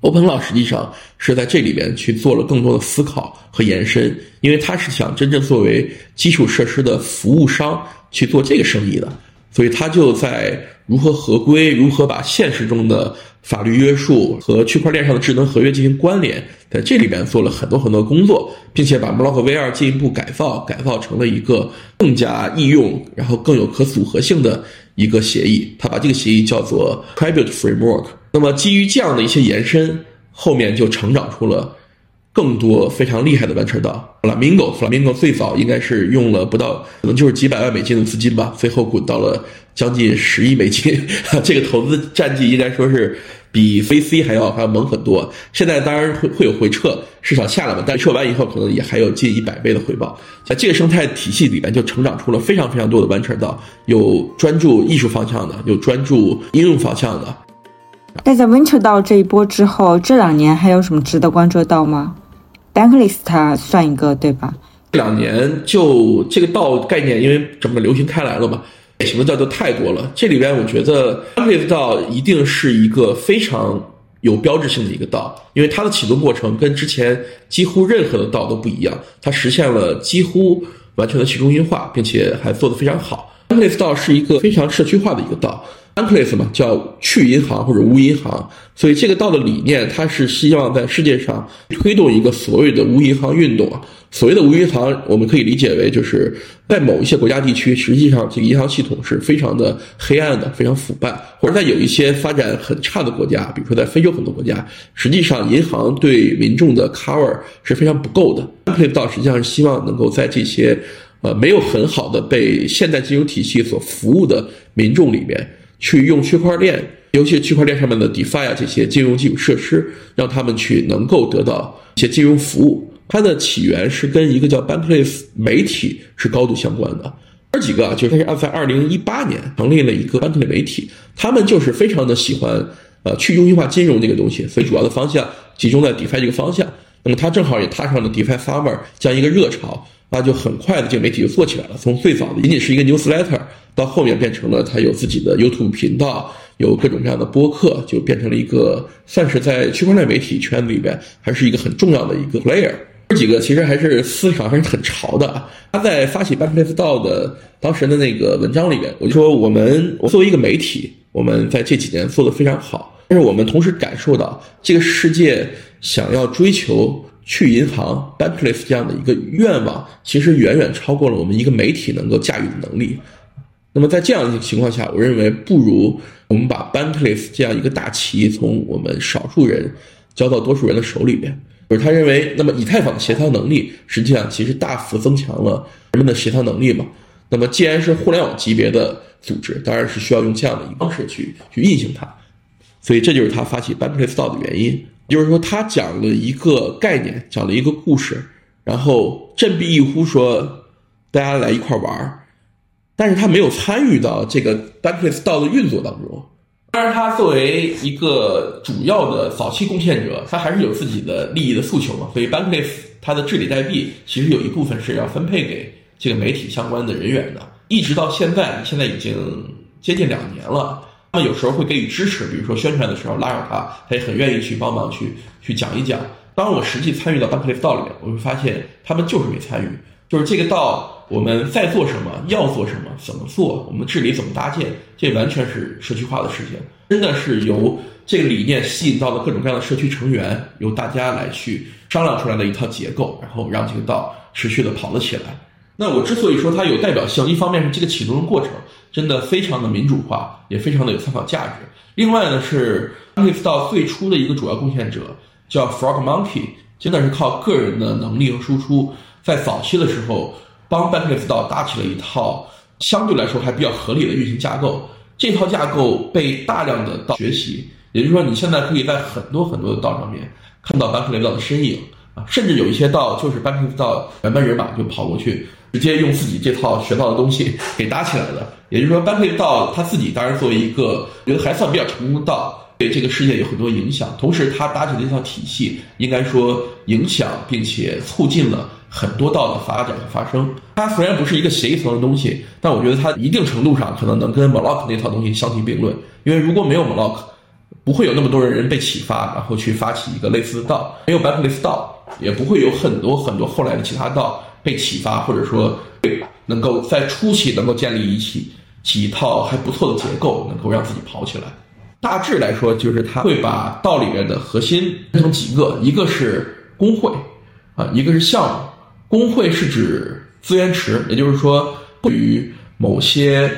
[SPEAKER 2] Open Law 实际上是在这里边去做了更多的思考和延伸，因为他是想真正作为基础设施的服务商去做这个生意的，所以他就在如何合规、如何把现实中的法律约束和区块链上的智能合约进行关联，在这里边做了很多很多工作，并且把 Moloch V2 进一步改造，改造成了一个更加易用、然后更有可组合性的一个协议。他把这个协议叫做 Tribute Framework。那么，基于这样的一些延伸，后面就成长出了更多非常厉害的完成道。Flamingo，Flamingo 最早应该是用了不到，可能就是几百万美金的资金吧，最后滚到了将近十亿美金。这个投资战绩应该说是比 VC 还要还要猛很多。现在当然会会有回撤，市场下来嘛，但撤完以后可能也还有近一百倍的回报。在这个生态体系里面，就成长出了非常非常多的完成道，有专注艺术方向的，有专注应用方向的。
[SPEAKER 1] 那在 Venture 道这一波之后，这两年还有什么值得关注的道吗？Bankless 它算一个对吧？
[SPEAKER 2] 这两年就这个道概念，因为整个流行开来了嘛，典型的道就太多了。这里边我觉得 Bankless 道一定是一个非常有标志性的一个道，因为它的启动过程跟之前几乎任何的道都不一样，它实现了几乎完全的去中心化，并且还做得非常好。Bankless 道是一个非常社区化的一个道。Unclave 嘛，叫去银行或者无银行，所以这个道的理念，它是希望在世界上推动一个所谓的无银行运动啊。所谓的无银行，我们可以理解为就是在某一些国家地区，实际上这个银行系统是非常的黑暗的，非常腐败；或者在有一些发展很差的国家，比如说在非洲很多国家，实际上银行对民众的 cover 是非常不够的。Unclave 道实际上是希望能够在这些呃没有很好的被现代金融体系所服务的民众里面。去用区块链，尤其是区块链上面的 DeFi 啊这些金融基础设施，让他们去能够得到一些金融服务。它的起源是跟一个叫 Bankless 媒体是高度相关的。二几个啊，就是它是在二零一八年成立了一个 Bankless 媒体，他们就是非常的喜欢呃去中心化金融这个东西，所以主要的方向集中在 DeFi 这个方向。那么他正好也踏上了 DeFi Summer 这样一个热潮。那就很快的，这个媒体就做起来了。从最早的仅仅是一个 newsletter，到后面变成了它有自己的 YouTube 频道，有各种各样的播客，就变成了一个算是在区块链媒体圈子里边还是一个很重要的一个 player。这几个其实还是思想还是很潮的。他在发起 b a n k l e s s 道的当时的那个文章里面，我就说我们作为一个媒体，我们在这几年做的非常好，但是我们同时感受到这个世界想要追求。去银行 Bankless 这样的一个愿望，其实远远超过了我们一个媒体能够驾驭的能力。那么在这样一个情况下，我认为不如我们把 Bankless 这样一个大旗从我们少数人交到多数人的手里边。就是他认为，那么以太坊的协调能力实际上其实大幅增强了人们的协调能力嘛。那么既然是互联网级别的组织，当然是需要用这样的一个方式去去运行它。所以这就是他发起 Bankless 道的原因。就是说，他讲了一个概念，讲了一个故事，然后振臂一呼说：“大家来一块玩儿。”但是他没有参与到这个 Bankless 道的运作当中。当然，他作为一个主要的早期贡献者，他还是有自己的利益的诉求嘛。所以，Bankless 它的治理代币其实有一部分是要分配给这个媒体相关的人员的。一直到现在，现在已经接近两年了。他们有时候会给予支持，比如说宣传的时候拉上他，他也很愿意去帮忙去去讲一讲。当我实际参与到 Bankless 道里面，我会发现他们就是没参与，就是这个道我们在做什么，要做什么，怎么做，我们治理怎么搭建，这完全是社区化的事情，真的是由这个理念吸引到了各种各样的社区成员，由大家来去商量出来的一套结构，然后让这个道持续的跑了起来。那我之所以说它有代表性，一方面是这个启动的过程真的非常的民主化，也非常的有参考价值。另外呢，是 Bankless 道最初的一个主要贡献者叫 Frog Monkey，真的是靠个人的能力和输出，在早期的时候帮 Bankless 道搭起了一套相对来说还比较合理的运行架构。这套架构被大量的到学习，也就是说，你现在可以在很多很多的道上面看到 Bankless 道的身影，甚至有一些道就是 banke 到原班人马就跑过去。直接用自己这套学到的东西 给搭起来的，也就是说，班克道他自己当然作为一个觉得还算比较成功的道，对这个世界有很多影响。同时，他搭起的这套体系，应该说影响并且促进了很多道的发展和发生。它虽然不是一个协议层的东西，但我觉得它一定程度上可能能跟 molock 那套东西相提并论。因为如果没有 Moloch，不会有那么多人被启发，然后去发起一个类似的道；没有 b a n k l e s s 道，也不会有很多很多后来的其他道。被启发，或者说能够在初期能够建立一起几套还不错的结构，能够让自己跑起来。大致来说，就是他会把道里面的核心分成几个，一个是工会，啊，一个是项目。工会是指资源池，也就是说，对于某些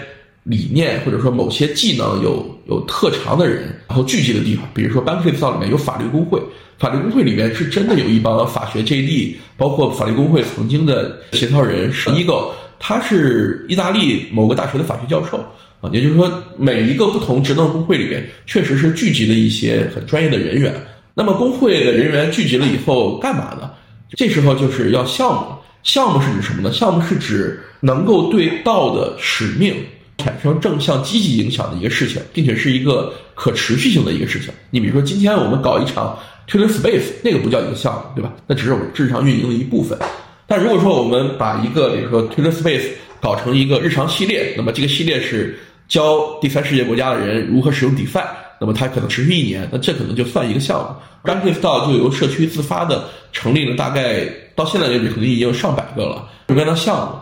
[SPEAKER 2] 理念或者说某些技能有有特长的人，然后聚集的地方。比如说 Bankless 道里面有法律工会。法律工会里面是真的有一帮法学 JD，包括法律工会曾经的协调人是 Ego，他是意大利某个大学的法学教授啊，也就是说每一个不同职能工会里面确实是聚集了一些很专业的人员。那么工会的人员聚集了以后干嘛呢？这时候就是要项目，项目是指什么呢？项目是指能够对道的使命产生正向积极影响的一个事情，并且是一个可持续性的一个事情。你比如说今天我们搞一场。Twitter Space 那个不叫一个项目，对吧？那只是我们日常运营的一部分。但如果说我们把一个，比如说 Twitter Space 搞成一个日常系列，那么这个系列是教第三世界国家的人如何使用 DeFi，那么它可能持续一年，那这可能就算一个项目。r a n k i n s t 就由社区自发的成立了，大概到现在为止，可能已经有上百个了，这边的项目。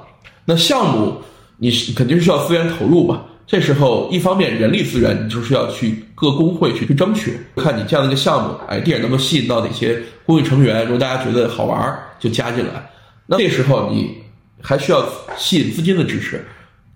[SPEAKER 2] 那项目你是肯定是需要资源投入吧？这时候，一方面人力资源，你就是要去各工会去去争取，看你这样的一个项目哎，电影能够吸引到哪些工会成员，如果大家觉得好玩儿，就加进来。那这时候你还需要吸引资金的支持，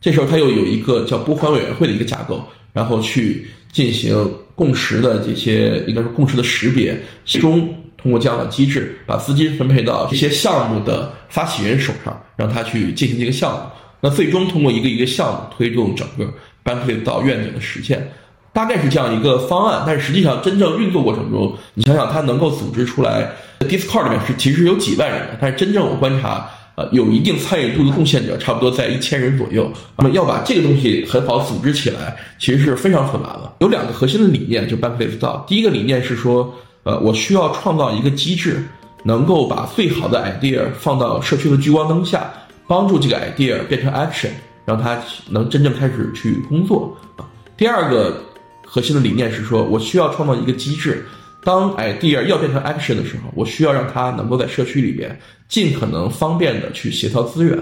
[SPEAKER 2] 这时候他又有一个叫拨款委员会的一个架构，然后去进行共识的这些，应该是共识的识别，其中通过这样的机制，把资金分配到一些项目的发起人手上，让他去进行这个项目。那最终通过一个一个项目推动整个 Bankless 到愿景的实现，大概是这样一个方案。但是实际上真正运作过程中，你想想它能够组织出来，Discord 里面是其实有几万人的，但是真正我观察，呃，有一定参与度的贡献者差不多在一千人左右。那么要把这个东西很好组织起来，其实是非常困难的。有两个核心的理念，就 Bankless 到第一个理念是说，呃，我需要创造一个机制，能够把最好的 idea 放到社区的聚光灯下。帮助这个 idea 变成 action，让它能真正开始去工作啊。第二个核心的理念是说，我需要创造一个机制，当 idea 要变成 action 的时候，我需要让它能够在社区里边尽可能方便的去协调资源。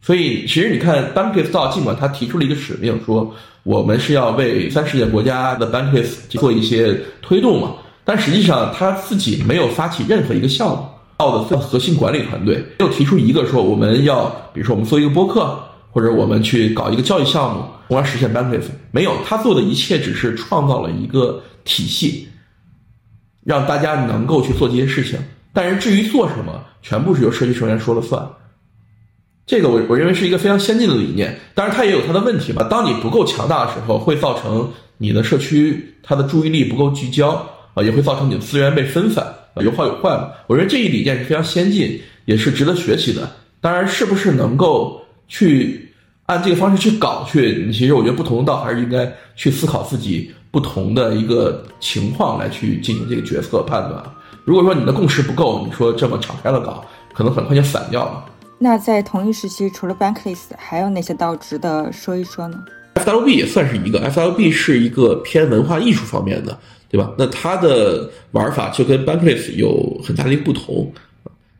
[SPEAKER 2] 所以，其实你看 b a n k e s t 尽管他提出了一个使命，说我们是要为三十个国家的 b a n k e s 做一些推动嘛，但实际上他自己没有发起任何一个项目。到的最核心管理团队没有提出一个说我们要，比如说我们做一个播客，或者我们去搞一个教育项目，从而实现 benefit。没有，他做的一切只是创造了一个体系，让大家能够去做这些事情。但是至于做什么，全部是由社区成员说了算。这个我我认为是一个非常先进的理念。当然，它也有它的问题嘛。当你不够强大的时候，会造成你的社区它的注意力不够聚焦啊，也会造成你的资源被分散。有好有坏嘛？我觉得这一理念是非常先进，也是值得学习的。当然，是不是能够去按这个方式去搞去？其实我觉得不同的道还是应该去思考自己不同的一个情况来去进行这个决策判断。如果说你的共识不够，你说这么敞开了搞，可能很快就散掉了。
[SPEAKER 1] 那在同一时期，除了 Bankless，还有哪些道值得说一说呢
[SPEAKER 2] ？FLB 也算是一个，FLB 是一个偏文化艺术方面的。对吧？那它的玩法就跟 Bankless 有很大的一个不同，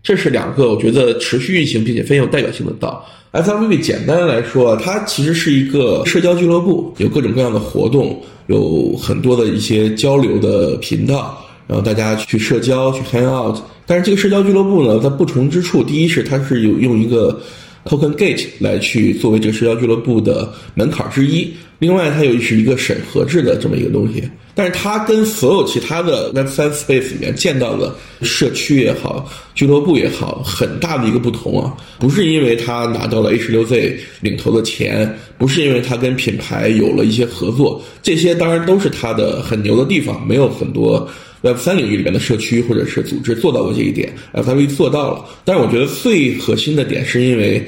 [SPEAKER 2] 这是两个我觉得持续运行并且非常有代表性的道。FLB 简单来说，它其实是一个社交俱乐部，有各种各样的活动，有很多的一些交流的频道，然后大家去社交去 hang out。但是这个社交俱乐部呢，它不同之处，第一是它是有用一个 token gate 来去作为这个社交俱乐部的门槛之一，另外它又是一个审核制的这么一个东西。但是它跟所有其他的 Web 三 Space 里面见到的社区也好、俱乐部也好，很大的一个不同啊，不是因为它拿到了 H 六 Z 领头的钱，不是因为它跟品牌有了一些合作，这些当然都是它的很牛的地方。没有很多 Web 三领域里面的社区或者是组织做到过这一点，FLV 做到了。但是我觉得最核心的点是因为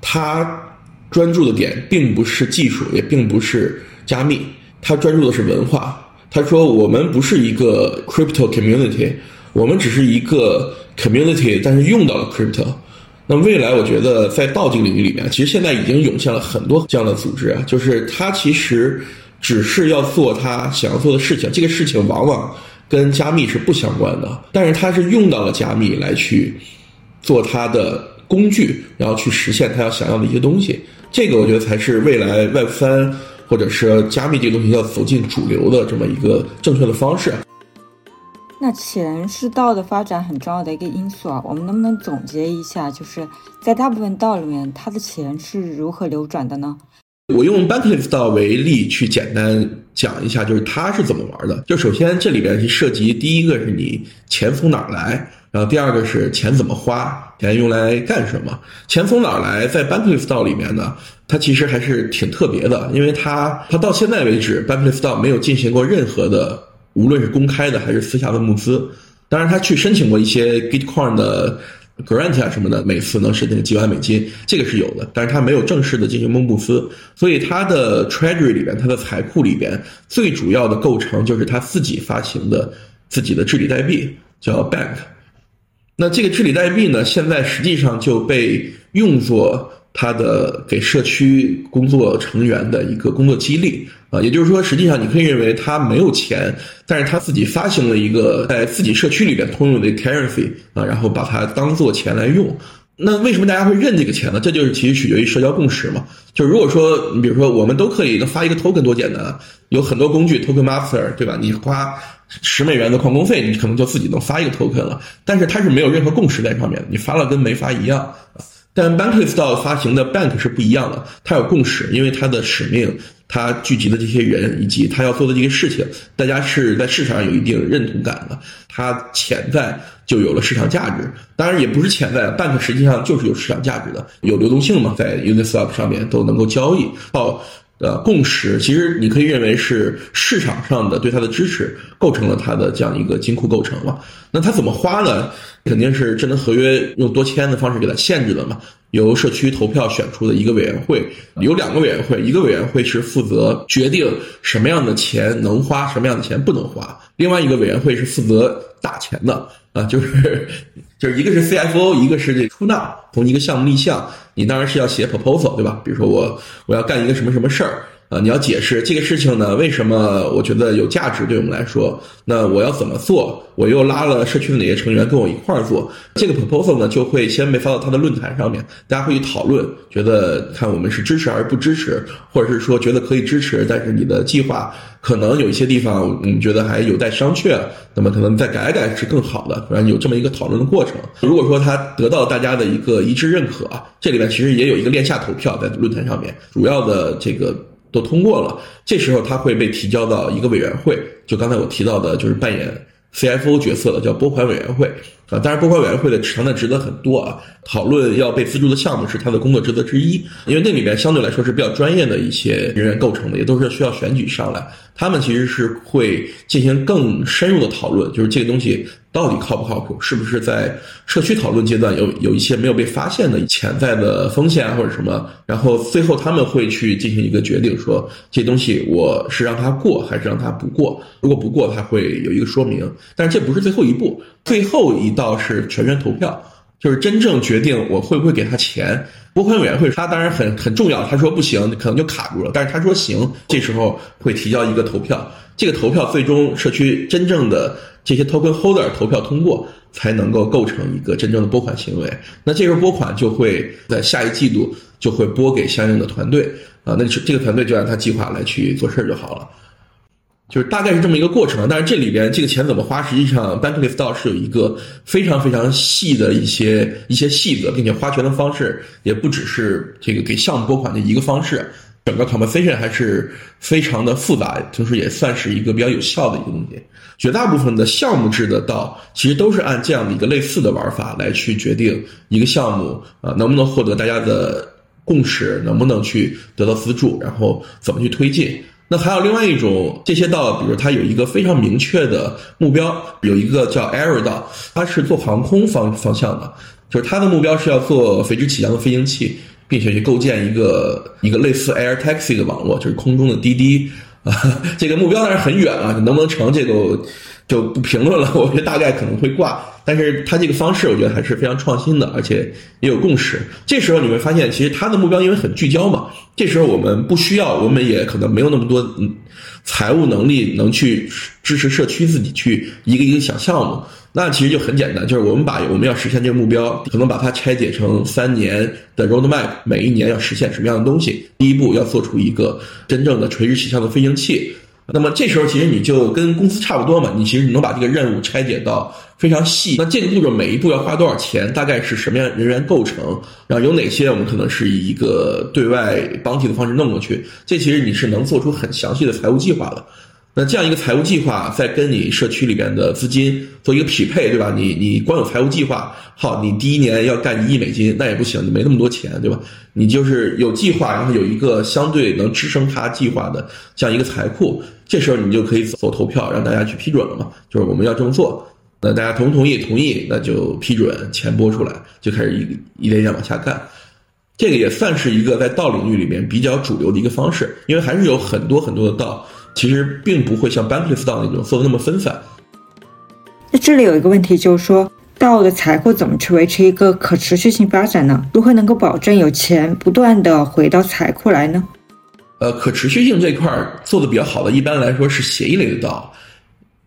[SPEAKER 2] 它专注的点并不是技术，也并不是加密，它专注的是文化。他说：“我们不是一个 crypto community，我们只是一个 community，但是用到了 crypto。那未来，我觉得在道这个领域里面，其实现在已经涌现了很多这样的组织啊，就是他其实只是要做他想要做的事情，这个事情往往跟加密是不相关的，但是他是用到了加密来去做他的工具，然后去实现他要想要的一些东西。这个我觉得才是未来 Web 三。”或者是加密这个东西要走进主流的这么一个正确的方式。
[SPEAKER 1] 那钱是道的发展很重要的一个因素啊，我们能不能总结一下，就是在大部分道里面，它的钱是如何流转的呢？
[SPEAKER 2] 我用 Bankless 道为例去简单讲一下，就是它是怎么玩的。就首先这里边是涉及第一个是你钱从哪儿来。然后第二个是钱怎么花，钱用来干什么？钱从哪儿来？在 Bankless 道里面呢，它其实还是挺特别的，因为它它到现在为止，Bankless 道没有进行过任何的，无论是公开的还是私下的募资。当然，他去申请过一些 Gitcoin 的 grant 啊什么的，每次能申请几万美金，这个是有的。但是他没有正式的进行蒙布斯，所以他的 Treasury 里边，他的财库里边最主要的构成就是他自己发行的自己的治理代币，叫 Bank。那这个治理代币呢，现在实际上就被用作他的给社区工作成员的一个工作激励啊，也就是说，实际上你可以认为他没有钱，但是他自己发行了一个在自己社区里边通用的 currency 啊，然后把它当做钱来用。那为什么大家会认这个钱呢？这就是其实取决于社交共识嘛。就如果说你比如说我们都可以发一个 token 多简单，有很多工具 token master 对吧？你花十美元的矿工费，你可能就自己能发一个 token 了。但是它是没有任何共识在上面，你发了跟没发一样啊。但 Bankless 发行的 Bank 是不一样的，它有共识，因为它的使命。它聚集的这些人以及它要做的这些事情，大家是在市场上有一定认同感的，它潜在就有了市场价值。当然也不是潜在，Bank 实际上就是有市场价值的，有流动性嘛，在 Uniswap 上面都能够交易。好呃共识，其实你可以认为是市场上的对它的支持构成了它的这样一个金库构成嘛。那它怎么花呢？肯定是智能合约用多签的方式给它限制了嘛。由社区投票选出的一个委员会，有两个委员会，一个委员会是负责决定什么样的钱能花，什么样的钱不能花，另外一个委员会是负责打钱的啊，就是 就是一个是 CFO，一个是这出纳，从一个项目立项，你当然是要写 proposal 对吧？比如说我我要干一个什么什么事儿。啊，你要解释这个事情呢？为什么我觉得有价值？对我们来说，那我要怎么做？我又拉了社区的哪些成员跟我一块儿做？这个 proposal 呢，就会先被发到他的论坛上面，大家会去讨论，觉得看我们是支持还是不支持，或者是说觉得可以支持，但是你的计划可能有一些地方我们觉得还有待商榷，那么可能再改改是更好的。反正有这么一个讨论的过程。如果说他得到大家的一个一致认可，这里面其实也有一个链下投票在论坛上面，主要的这个。都通过了，这时候他会被提交到一个委员会，就刚才我提到的，就是扮演 CFO 角色的叫拨款委员会啊。当然，拨款委员会的承担职责很多啊，讨论要被资助的项目是他的工作职责之一，因为那里边相对来说是比较专业的一些人员构成的，也都是需要选举上来，他们其实是会进行更深入的讨论，就是这个东西。到底靠不靠谱？是不是在社区讨论阶段有有一些没有被发现的潜在的风险啊，或者什么？然后最后他们会去进行一个决定，说这东西我是让他过还是让他不过？如果不过，他会有一个说明。但是这不是最后一步，最后一道是全员投票，就是真正决定我会不会给他钱。拨款委员会他当然很很重要，他说不行，可能就卡住了。但是他说行，这时候会提交一个投票，这个投票最终社区真正的。这些 token holder 投票通过，才能够构成一个真正的拨款行为。那这时候拨款就会在下一季度就会拨给相应的团队啊，那这个团队就按他计划来去做事儿就好了。就是大概是这么一个过程。但是这里边这个钱怎么花，实际上 Bankless DAO 是有一个非常非常细的一些一些细则，并且花钱的方式也不只是这个给项目拨款的一个方式。整个 compensation 还是非常的复杂，同时也算是一个比较有效的一个东西。绝大部分的项目制的道，其实都是按这样的一个类似的玩法来去决定一个项目啊能不能获得大家的共识，能不能去得到资助，然后怎么去推进。那还有另外一种，这些道，比如它有一个非常明确的目标，有一个叫 Air 道，它是做航空方方向的，就是它的目标是要做垂直起降的飞行器。并且去构建一个一个类似 Air Taxi 的网络，就是空中的滴滴啊。这个目标当然很远啊，能不能成这个就不评论了。我觉得大概可能会挂，但是它这个方式我觉得还是非常创新的，而且也有共识。这时候你会发现，其实它的目标因为很聚焦嘛，这时候我们不需要，我们也可能没有那么多财务能力能去支持社区自己去一个一个小项目。那其实就很简单，就是我们把我们要实现这个目标，可能把它拆解成三年的 roadmap，每一年要实现什么样的东西。第一步要做出一个真正的垂直起降的飞行器。那么这时候其实你就跟公司差不多嘛，你其实你能把这个任务拆解到非常细。那这个步骤每一步要花多少钱？大概是什么样人员构成？然后有哪些我们可能是以一个对外帮体的方式弄过去？这其实你是能做出很详细的财务计划的。那这样一个财务计划，再跟你社区里边的资金做一个匹配，对吧？你你光有财务计划，好，你第一年要干一亿美金，那也不行，你没那么多钱，对吧？你就是有计划，然后有一个相对能支撑他计划的这样一个财库，这时候你就可以走投票，让大家去批准了嘛？就是我们要这么做，那大家同不同意？同意，那就批准，钱拨出来，就开始一一点点往下干。这个也算是一个在道领域里面比较主流的一个方式，因为还是有很多很多的道。其实并不会像 Bankless DAO 那种做的那么分散。
[SPEAKER 1] 那这里有一个问题，就是说道的财库怎么去维持一个可持续性发展呢？如何能够保证有钱不断的回到财库来呢？
[SPEAKER 2] 呃，可持续性这块做的比较好的，一般来说是协议类的道，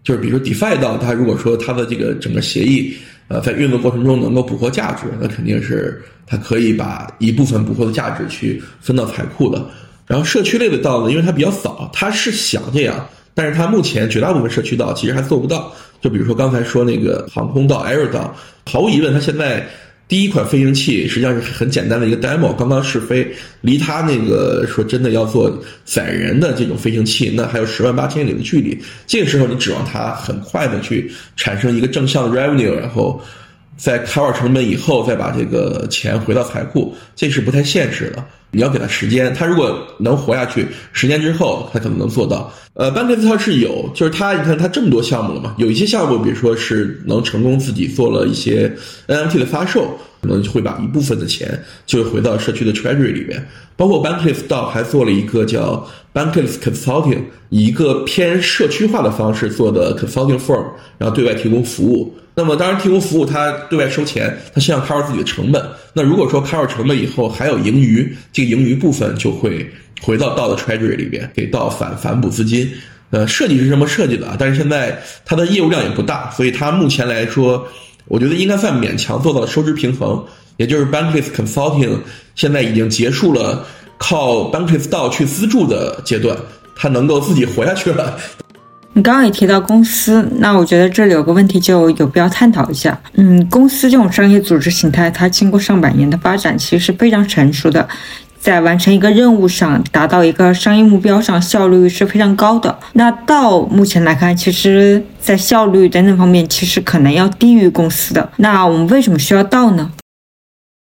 [SPEAKER 2] 就是比如说 DeFi 道，它如果说它的这个整个协议。呃，在运作过程中能够捕获价值，那肯定是它可以把一部分捕获的价值去分到财库的。然后社区类的道呢，因为它比较早，它是想这样，但是它目前绝大部分社区道其实还做不到。就比如说刚才说那个航空道 Air 道，毫无疑问，它现在。第一款飞行器实际上是很简单的一个 demo，刚刚试飞，离它那个说真的要做载人的这种飞行器，那还有十万八千里的距离。这个时候你指望它很快的去产生一个正向的 revenue，然后在开完成本以后再把这个钱回到财库，这是不太现实的。你要给他时间，他如果能活下去，十年之后他可能能做到。呃，班克斯他是有，就是他，你看他这么多项目了嘛，有一些项目，比如说是能成功自己做了一些 NFT 的发售，可能就会把一部分的钱就回到社区的 treasury 里面。包括 Bankless 到还做了一个叫 Bankless Consulting，以一个偏社区化的方式做的 consulting firm，然后对外提供服务。那么当然提供服务，他对外收钱，他希望 cover 自己的成本。那如果说 cover 成本以后还有盈余，这个盈余部分就会回到道的 treasury 里边，给到反反补资金。呃，设计是这么设计的，但是现在它的业务量也不大，所以它目前来说，我觉得应该算勉强做到了收支平衡。也就是 Bankless Consulting 现在已经结束了靠 Bankless 道去资助的阶段，它能够自己活下去了。
[SPEAKER 1] 你刚刚也提到公司，那我觉得这里有个问题就有必要探讨一下。嗯，公司这种商业组织形态，它经过上百年的发展，其实是非常成熟的，在完成一个任务上、达到一个商业目标上，效率是非常高的。那到目前来看，其实在效率等等方面，其实可能要低于公司的。那我们为什么需要到呢？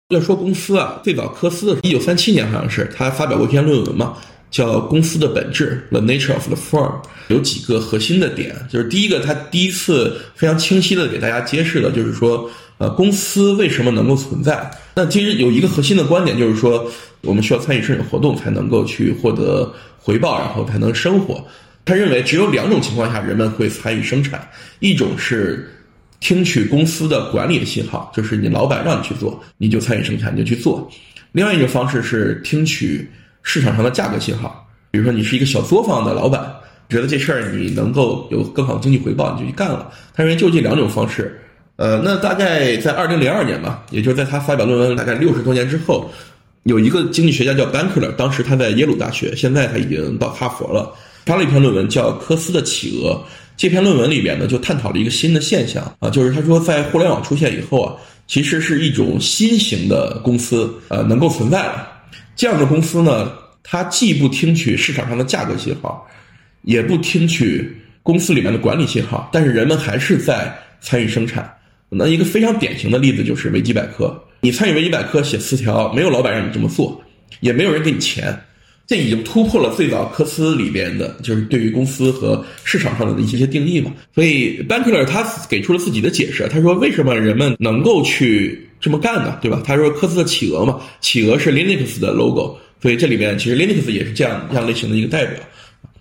[SPEAKER 2] 要说公司啊，最早科斯一九三七年好像是他发表过一篇论文嘛。叫公司的本质，The Nature of the Firm，有几个核心的点，就是第一个，他第一次非常清晰的给大家揭示了，就是说，呃，公司为什么能够存在？那其实有一个核心的观点，就是说，我们需要参与生产活动才能够去获得回报，然后才能生活。他认为只有两种情况下人们会参与生产，一种是听取公司的管理的信号，就是你老板让你去做，你就参与生产，你就去做；另外一个方式是听取。市场上的价格信号，比如说你是一个小作坊的老板，觉得这事儿你能够有更好的经济回报，你就去干了。他认为就这两种方式，呃，那大概在二零零二年吧，也就是在他发表论文大概六十多年之后，有一个经济学家叫 Bankler，当时他在耶鲁大学，现在他已经到哈佛了，发了一篇论文叫《科斯的企鹅》。这篇论文里边呢，就探讨了一个新的现象啊，就是他说在互联网出现以后啊，其实是一种新型的公司呃能够存在了。这样的公司呢，它既不听取市场上的价格信号，也不听取公司里面的管理信号，但是人们还是在参与生产。那一个非常典型的例子就是维基百科，你参与维基百科写词条，没有老板让你这么做，也没有人给你钱，这已经突破了最早科斯里边的就是对于公司和市场上的一些些定义嘛。所以，Banker 他给出了自己的解释，他说为什么人们能够去。这么干的，对吧？他说科斯的企鹅嘛，企鹅是 Linux 的 logo，所以这里边其实 Linux 也是这样这样类型的一个代表。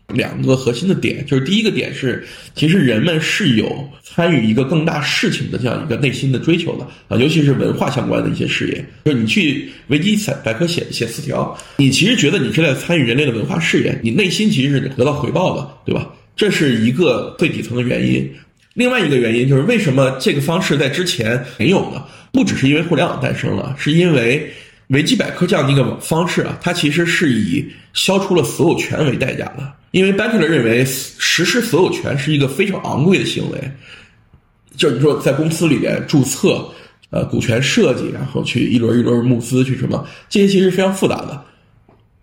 [SPEAKER 2] 两个核心的点，就是第一个点是，其实人们是有参与一个更大事情的这样一个内心的追求的啊，尤其是文化相关的一些事业。就是你去维基百科写写词条，你其实觉得你是在参与人类的文化事业，你内心其实是得到回报的，对吧？这是一个最底层的原因。另外一个原因就是为什么这个方式在之前没有呢？不只是因为互联网诞生了，是因为维基百科这样的一个方式啊，它其实是以消除了所有权为代价的。因为 b a n k e r 认为实施所有权是一个非常昂贵的行为，就是说在公司里边注册、呃股权设计，然后去一轮一轮募资去什么，这些其实非常复杂的，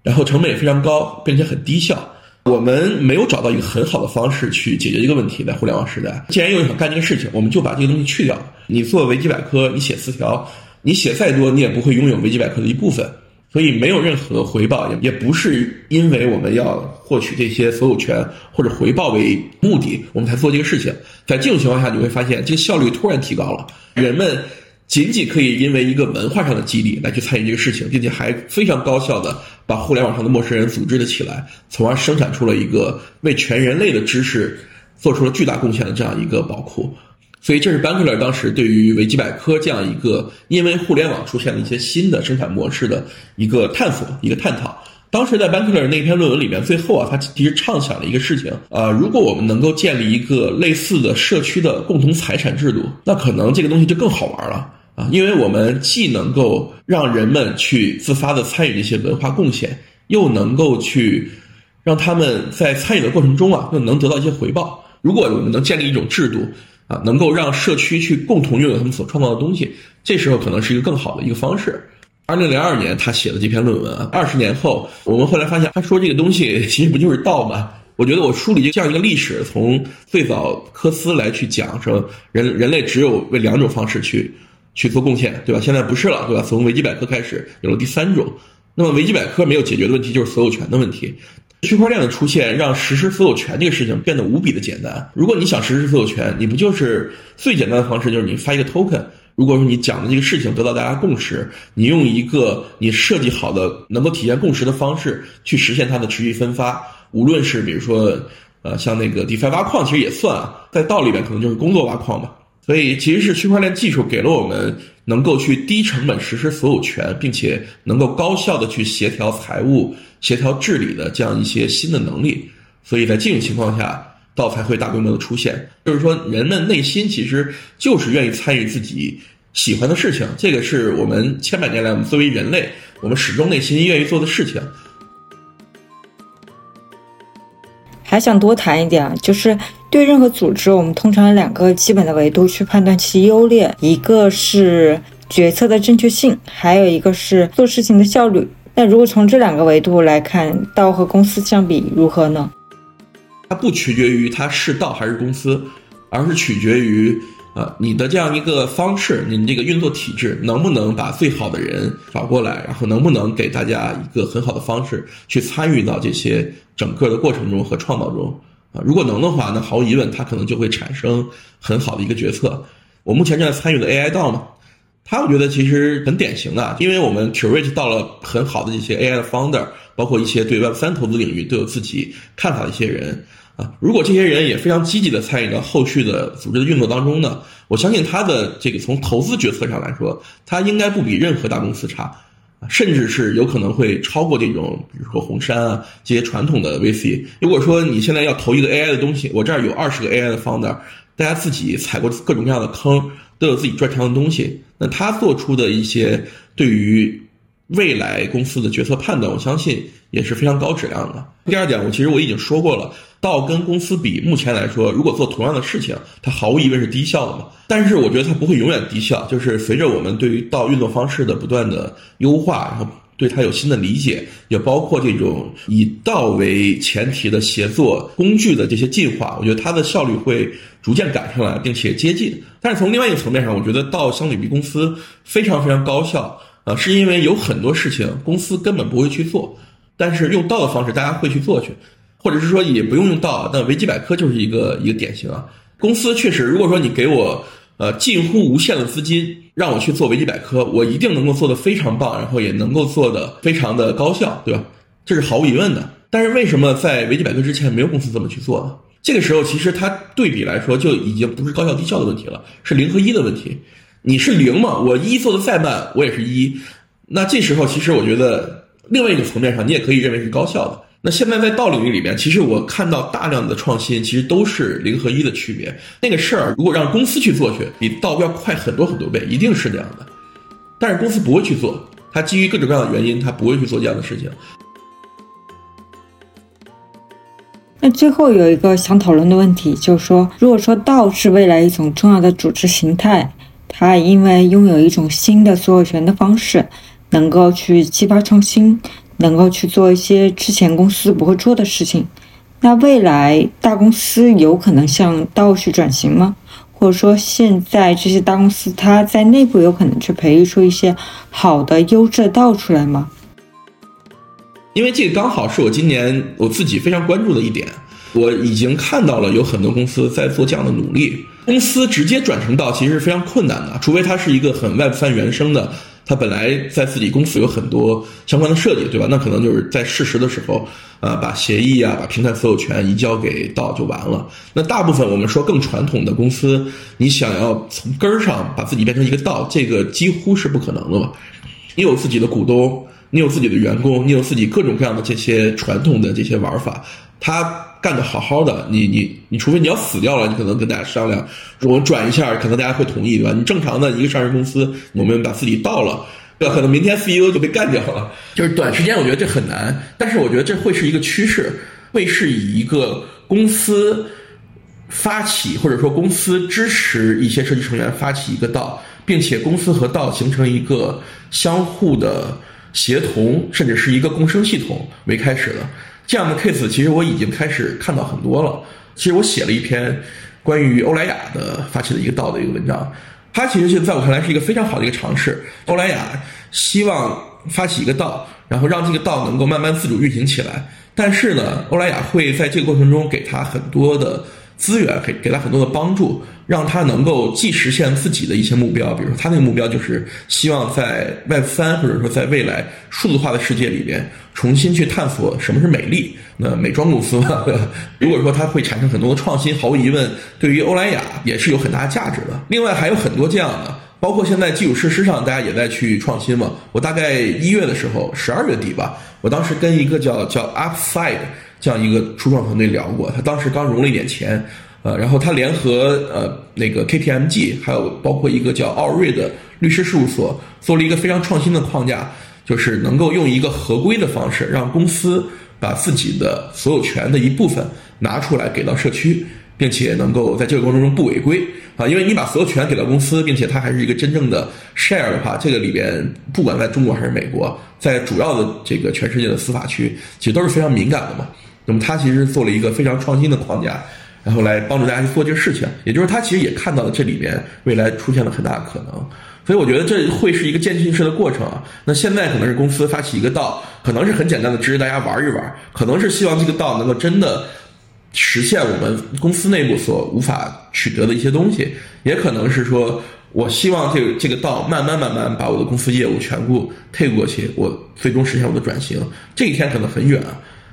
[SPEAKER 2] 然后成本也非常高，并且很低效。我们没有找到一个很好的方式去解决一个问题，在互联网时代，既然又想干这个事情，我们就把这个东西去掉。你做维基百科，你写词条，你写再多，你也不会拥有维基百科的一部分，所以没有任何回报，也也不是因为我们要获取这些所有权或者回报为目的，我们才做这个事情。在这种情况下，你会发现这个效率突然提高了，人们。仅仅可以因为一个文化上的激励来去参与这个事情，并且还非常高效的把互联网上的陌生人组织了起来，从而生产出了一个为全人类的知识做出了巨大贡献的这样一个宝库。所以，这是 Bankler 当时对于维基百科这样一个因为互联网出现了一些新的生产模式的一个探索、一个探讨。当时在 Bankler 那篇论文里面，最后啊，他其实畅想了一个事情啊，如果我们能够建立一个类似的社区的共同财产制度，那可能这个东西就更好玩了啊，因为我们既能够让人们去自发的参与这些文化贡献，又能够去让他们在参与的过程中啊，又能得到一些回报。如果我们能建立一种制度啊，能够让社区去共同拥有他们所创造的东西，这时候可能是一个更好的一个方式。二零零二年，他写的这篇论文啊，二十年后，我们后来发现，他说这个东西其实不就是道吗？我觉得我梳理这样一个历史，从最早科斯来去讲说，人人类只有为两种方式去去做贡献，对吧？现在不是了，对吧？从维基百科开始有了第三种，那么维基百科没有解决的问题就是所有权的问题。区块链的出现让实施所有权这个事情变得无比的简单。如果你想实施所有权，你不就是最简单的方式就是你发一个 token。如果说你讲的这个事情得到大家共识，你用一个你设计好的能够体现共识的方式去实现它的持续分发，无论是比如说，呃，像那个 DeFi 挖矿，其实也算啊，在道里面可能就是工作挖矿嘛。所以其实是区块链技术给了我们能够去低成本实施所有权，并且能够高效的去协调财务、协调治理的这样一些新的能力。所以在这种情况下。道才会大规模的出现，就是说，人们内心其实就是愿意参与自己喜欢的事情，这个是我们千百年来我们作为人类，我们始终内心愿意做的事情。
[SPEAKER 1] 还想多谈一点，就是对任何组织，我们通常有两个基本的维度去判断其优劣，一个是决策的正确性，还有一个是做事情的效率。那如果从这两个维度来看，道和公司相比如何呢？
[SPEAKER 2] 它不取决于它是道还是公司，而是取决于呃你的这样一个方式，你这个运作体制能不能把最好的人找过来，然后能不能给大家一个很好的方式去参与到这些整个的过程中和创造中啊？如果能的话，那毫无疑问，它可能就会产生很好的一个决策。我目前正在参与的 AI 道嘛，它我觉得其实很典型的，因为我们 curate 到了很好的一些 AI 的 founder，包括一些对 Web 三投资领域都有自己看法的一些人。啊，如果这些人也非常积极的参与到后续的组织的运作当中呢，我相信他的这个从投资决策上来说，他应该不比任何大公司差，甚至是有可能会超过这种，比如说红杉啊这些传统的 VC。如果说你现在要投一个 AI 的东西，我这儿有二十个 AI 的 founder，大家自己踩过各种各样的坑，都有自己专长的东西，那他做出的一些对于。未来公司的决策判断，我相信也是非常高质量的。第二点，我其实我已经说过了，道跟公司比，目前来说，如果做同样的事情，它毫无疑问是低效的嘛。但是我觉得它不会永远低效，就是随着我们对于道运作方式的不断的优化，然后对它有新的理解，也包括这种以道为前提的协作工具的这些进化，我觉得它的效率会逐渐赶上来，并且接近。但是从另外一个层面上，我觉得道相对比公司非常非常高效。啊，是因为有很多事情公司根本不会去做，但是用道的方式大家会去做去，或者是说也不用用道，那维基百科就是一个一个典型啊。公司确实，如果说你给我呃近乎无限的资金让我去做维基百科，我一定能够做得非常棒，然后也能够做得非常的高效，对吧？这是毫无疑问的。但是为什么在维基百科之前没有公司这么去做呢？这个时候其实它对比来说就已经不是高效低效的问题了，是零和一的问题。你是零嘛？我一做的再慢，我也是一。那这时候，其实我觉得另外一个层面上，你也可以认为是高效的。那现在在道领域里面，其实我看到大量的创新，其实都是零和一的区别。那个事儿如果让公司去做去，比道要快很多很多倍，一定是这样的。但是公司不会去做，它基于各种各样的原因，它不会去做这样的事情。
[SPEAKER 1] 那最后有一个想讨论的问题，就是说，如果说道是未来一种重要的组织形态。它因为拥有一种新的所有权的方式，能够去激发创新，能够去做一些之前公司不会做的事情。那未来大公司有可能向道去转型吗？或者说现在这些大公司它在内部有可能去培育出一些好的优质的道出来吗？
[SPEAKER 2] 因为这个刚好是我今年我自己非常关注的一点。我已经看到了有很多公司在做这样的努力。公司直接转成道其实是非常困难的，除非它是一个很 Web 三原生的，它本来在自己公司有很多相关的设计，对吧？那可能就是在事实的时候，呃，把协议啊，把平台所有权移交给道就完了。那大部分我们说更传统的公司，你想要从根儿上把自己变成一个道，这个几乎是不可能的嘛。你有自己的股东。你有自己的员工，你有自己各种各样的这些传统的这些玩法，他干得好好的，你你你，除非你要死掉了，你可能跟大家商量，我转一下，可能大家会同意，对吧？你正常的一个上市公司，我们把自己倒了，对吧可能明天 CEO 就被干掉了，就是短时间我觉得这很难，但是我觉得这会是一个趋势，会是以一个公司发起或者说公司支持一些设计成员发起一个道，并且公司和道形成一个相互的。协同甚至是一个共生系统为开始的这样的 case，其实我已经开始看到很多了。其实我写了一篇关于欧莱雅的发起的一个道的一个文章，它其实就在我看来是一个非常好的一个尝试。欧莱雅希望发起一个道，然后让这个道能够慢慢自主运行起来。但是呢，欧莱雅会在这个过程中给他很多的资源，给给他很多的帮助。让他能够既实现自己的一些目标，比如说他那个目标就是希望在 Web 三或者说在未来数字化的世界里边重新去探索什么是美丽。那美妆公司嘛，如果说它会产生很多的创新，毫无疑问对于欧莱雅也是有很大价值的。另外还有很多这样的，包括现在基础设施上大家也在去创新嘛。我大概一月的时候，十二月底吧，我当时跟一个叫叫 Upside 这样一个初创团队聊过，他当时刚融了一点钱。呃，然后他联合呃那个 KPMG，还有包括一个叫奥瑞的律师事务所，做了一个非常创新的框架，就是能够用一个合规的方式，让公司把自己的所有权的一部分拿出来给到社区，并且能够在这个过程中不违规啊，因为你把所有权给到公司，并且它还是一个真正的 share 的话，这个里边不管在中国还是美国，在主要的这个全世界的司法区，其实都是非常敏感的嘛。那么他其实做了一个非常创新的框架。然后来帮助大家去做这个事情，也就是他其实也看到了这里面未来出现了很大的可能，所以我觉得这会是一个渐进式的过程啊。那现在可能是公司发起一个道，可能是很简单的支持大家玩一玩，可能是希望这个道能够真的实现我们公司内部所无法取得的一些东西，也可能是说我希望这个这个道慢慢慢慢把我的公司业务全部退过去，我最终实现我的转型。这一天可能很远，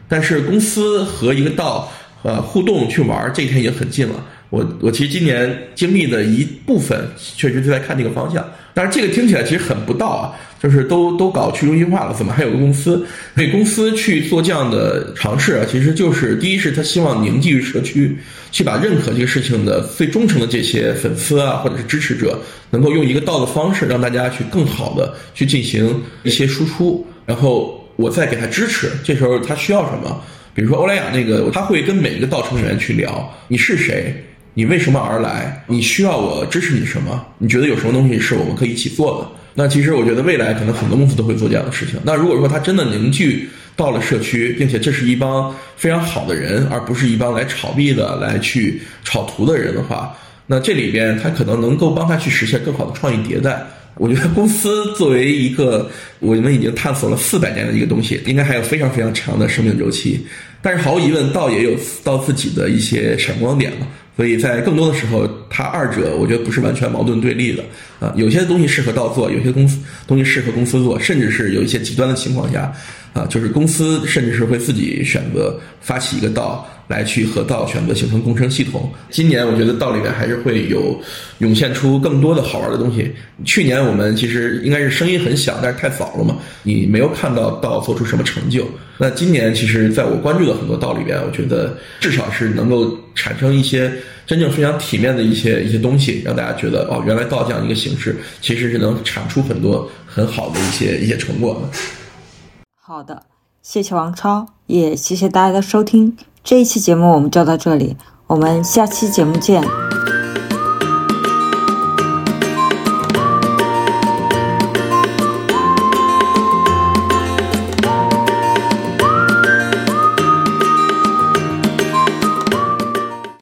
[SPEAKER 2] 但是公司和一个道。呃，互动去玩这一天已经很近了。我我其实今年经历的一部分，确实就在看这个方向。但是这个听起来其实很不道啊，就是都都搞去中心化了，怎么还有个公司？给公司去做这样的尝试啊，其实就是第一是他希望凝聚于社区，去把认可这个事情的最忠诚的这些粉丝啊，或者是支持者，能够用一个道的方式，让大家去更好的去进行一些输出，然后我再给他支持。这时候他需要什么？比如说欧莱雅那个，他会跟每一个道成员去聊，你是谁，你为什么而来，你需要我支持你什么？你觉得有什么东西是我们可以一起做的？那其实我觉得未来可能很多公司都会做这样的事情。那如果说他真的凝聚到了社区，并且这是一帮非常好的人，而不是一帮来炒币的、来去炒图的人的话，那这里边他可能能够帮他去实现更好的创意迭代。我觉得公司作为一个我们已经探索了四百年的一个东西，应该还有非常非常长的生命周期。但是毫无疑问，道也有道自己的一些闪光点嘛。所以在更多的时候，它二者我觉得不是完全矛盾对立的啊。有些东西适合道做，有些公司东西适合公司做，甚至是有一些极端的情况下，啊，就是公司甚至是会自己选择发起一个道。来去和道选择形成共生系统。今年我觉得道里面还是会有涌现出更多的好玩的东西。去年我们其实应该是声音很小，但是太早了嘛，你没有看到道做出什么成就。那今年其实在我关注的很多道里边，我觉得至少是能够产生一些真正非常体面的一些一些东西，让大家觉得哦，原来道这样一个形式其实是能产出很多很好的一些一些成果的。
[SPEAKER 1] 好的，谢谢王超，也谢谢大家的收听。这一期节目我们就到这里，我们下期节目见。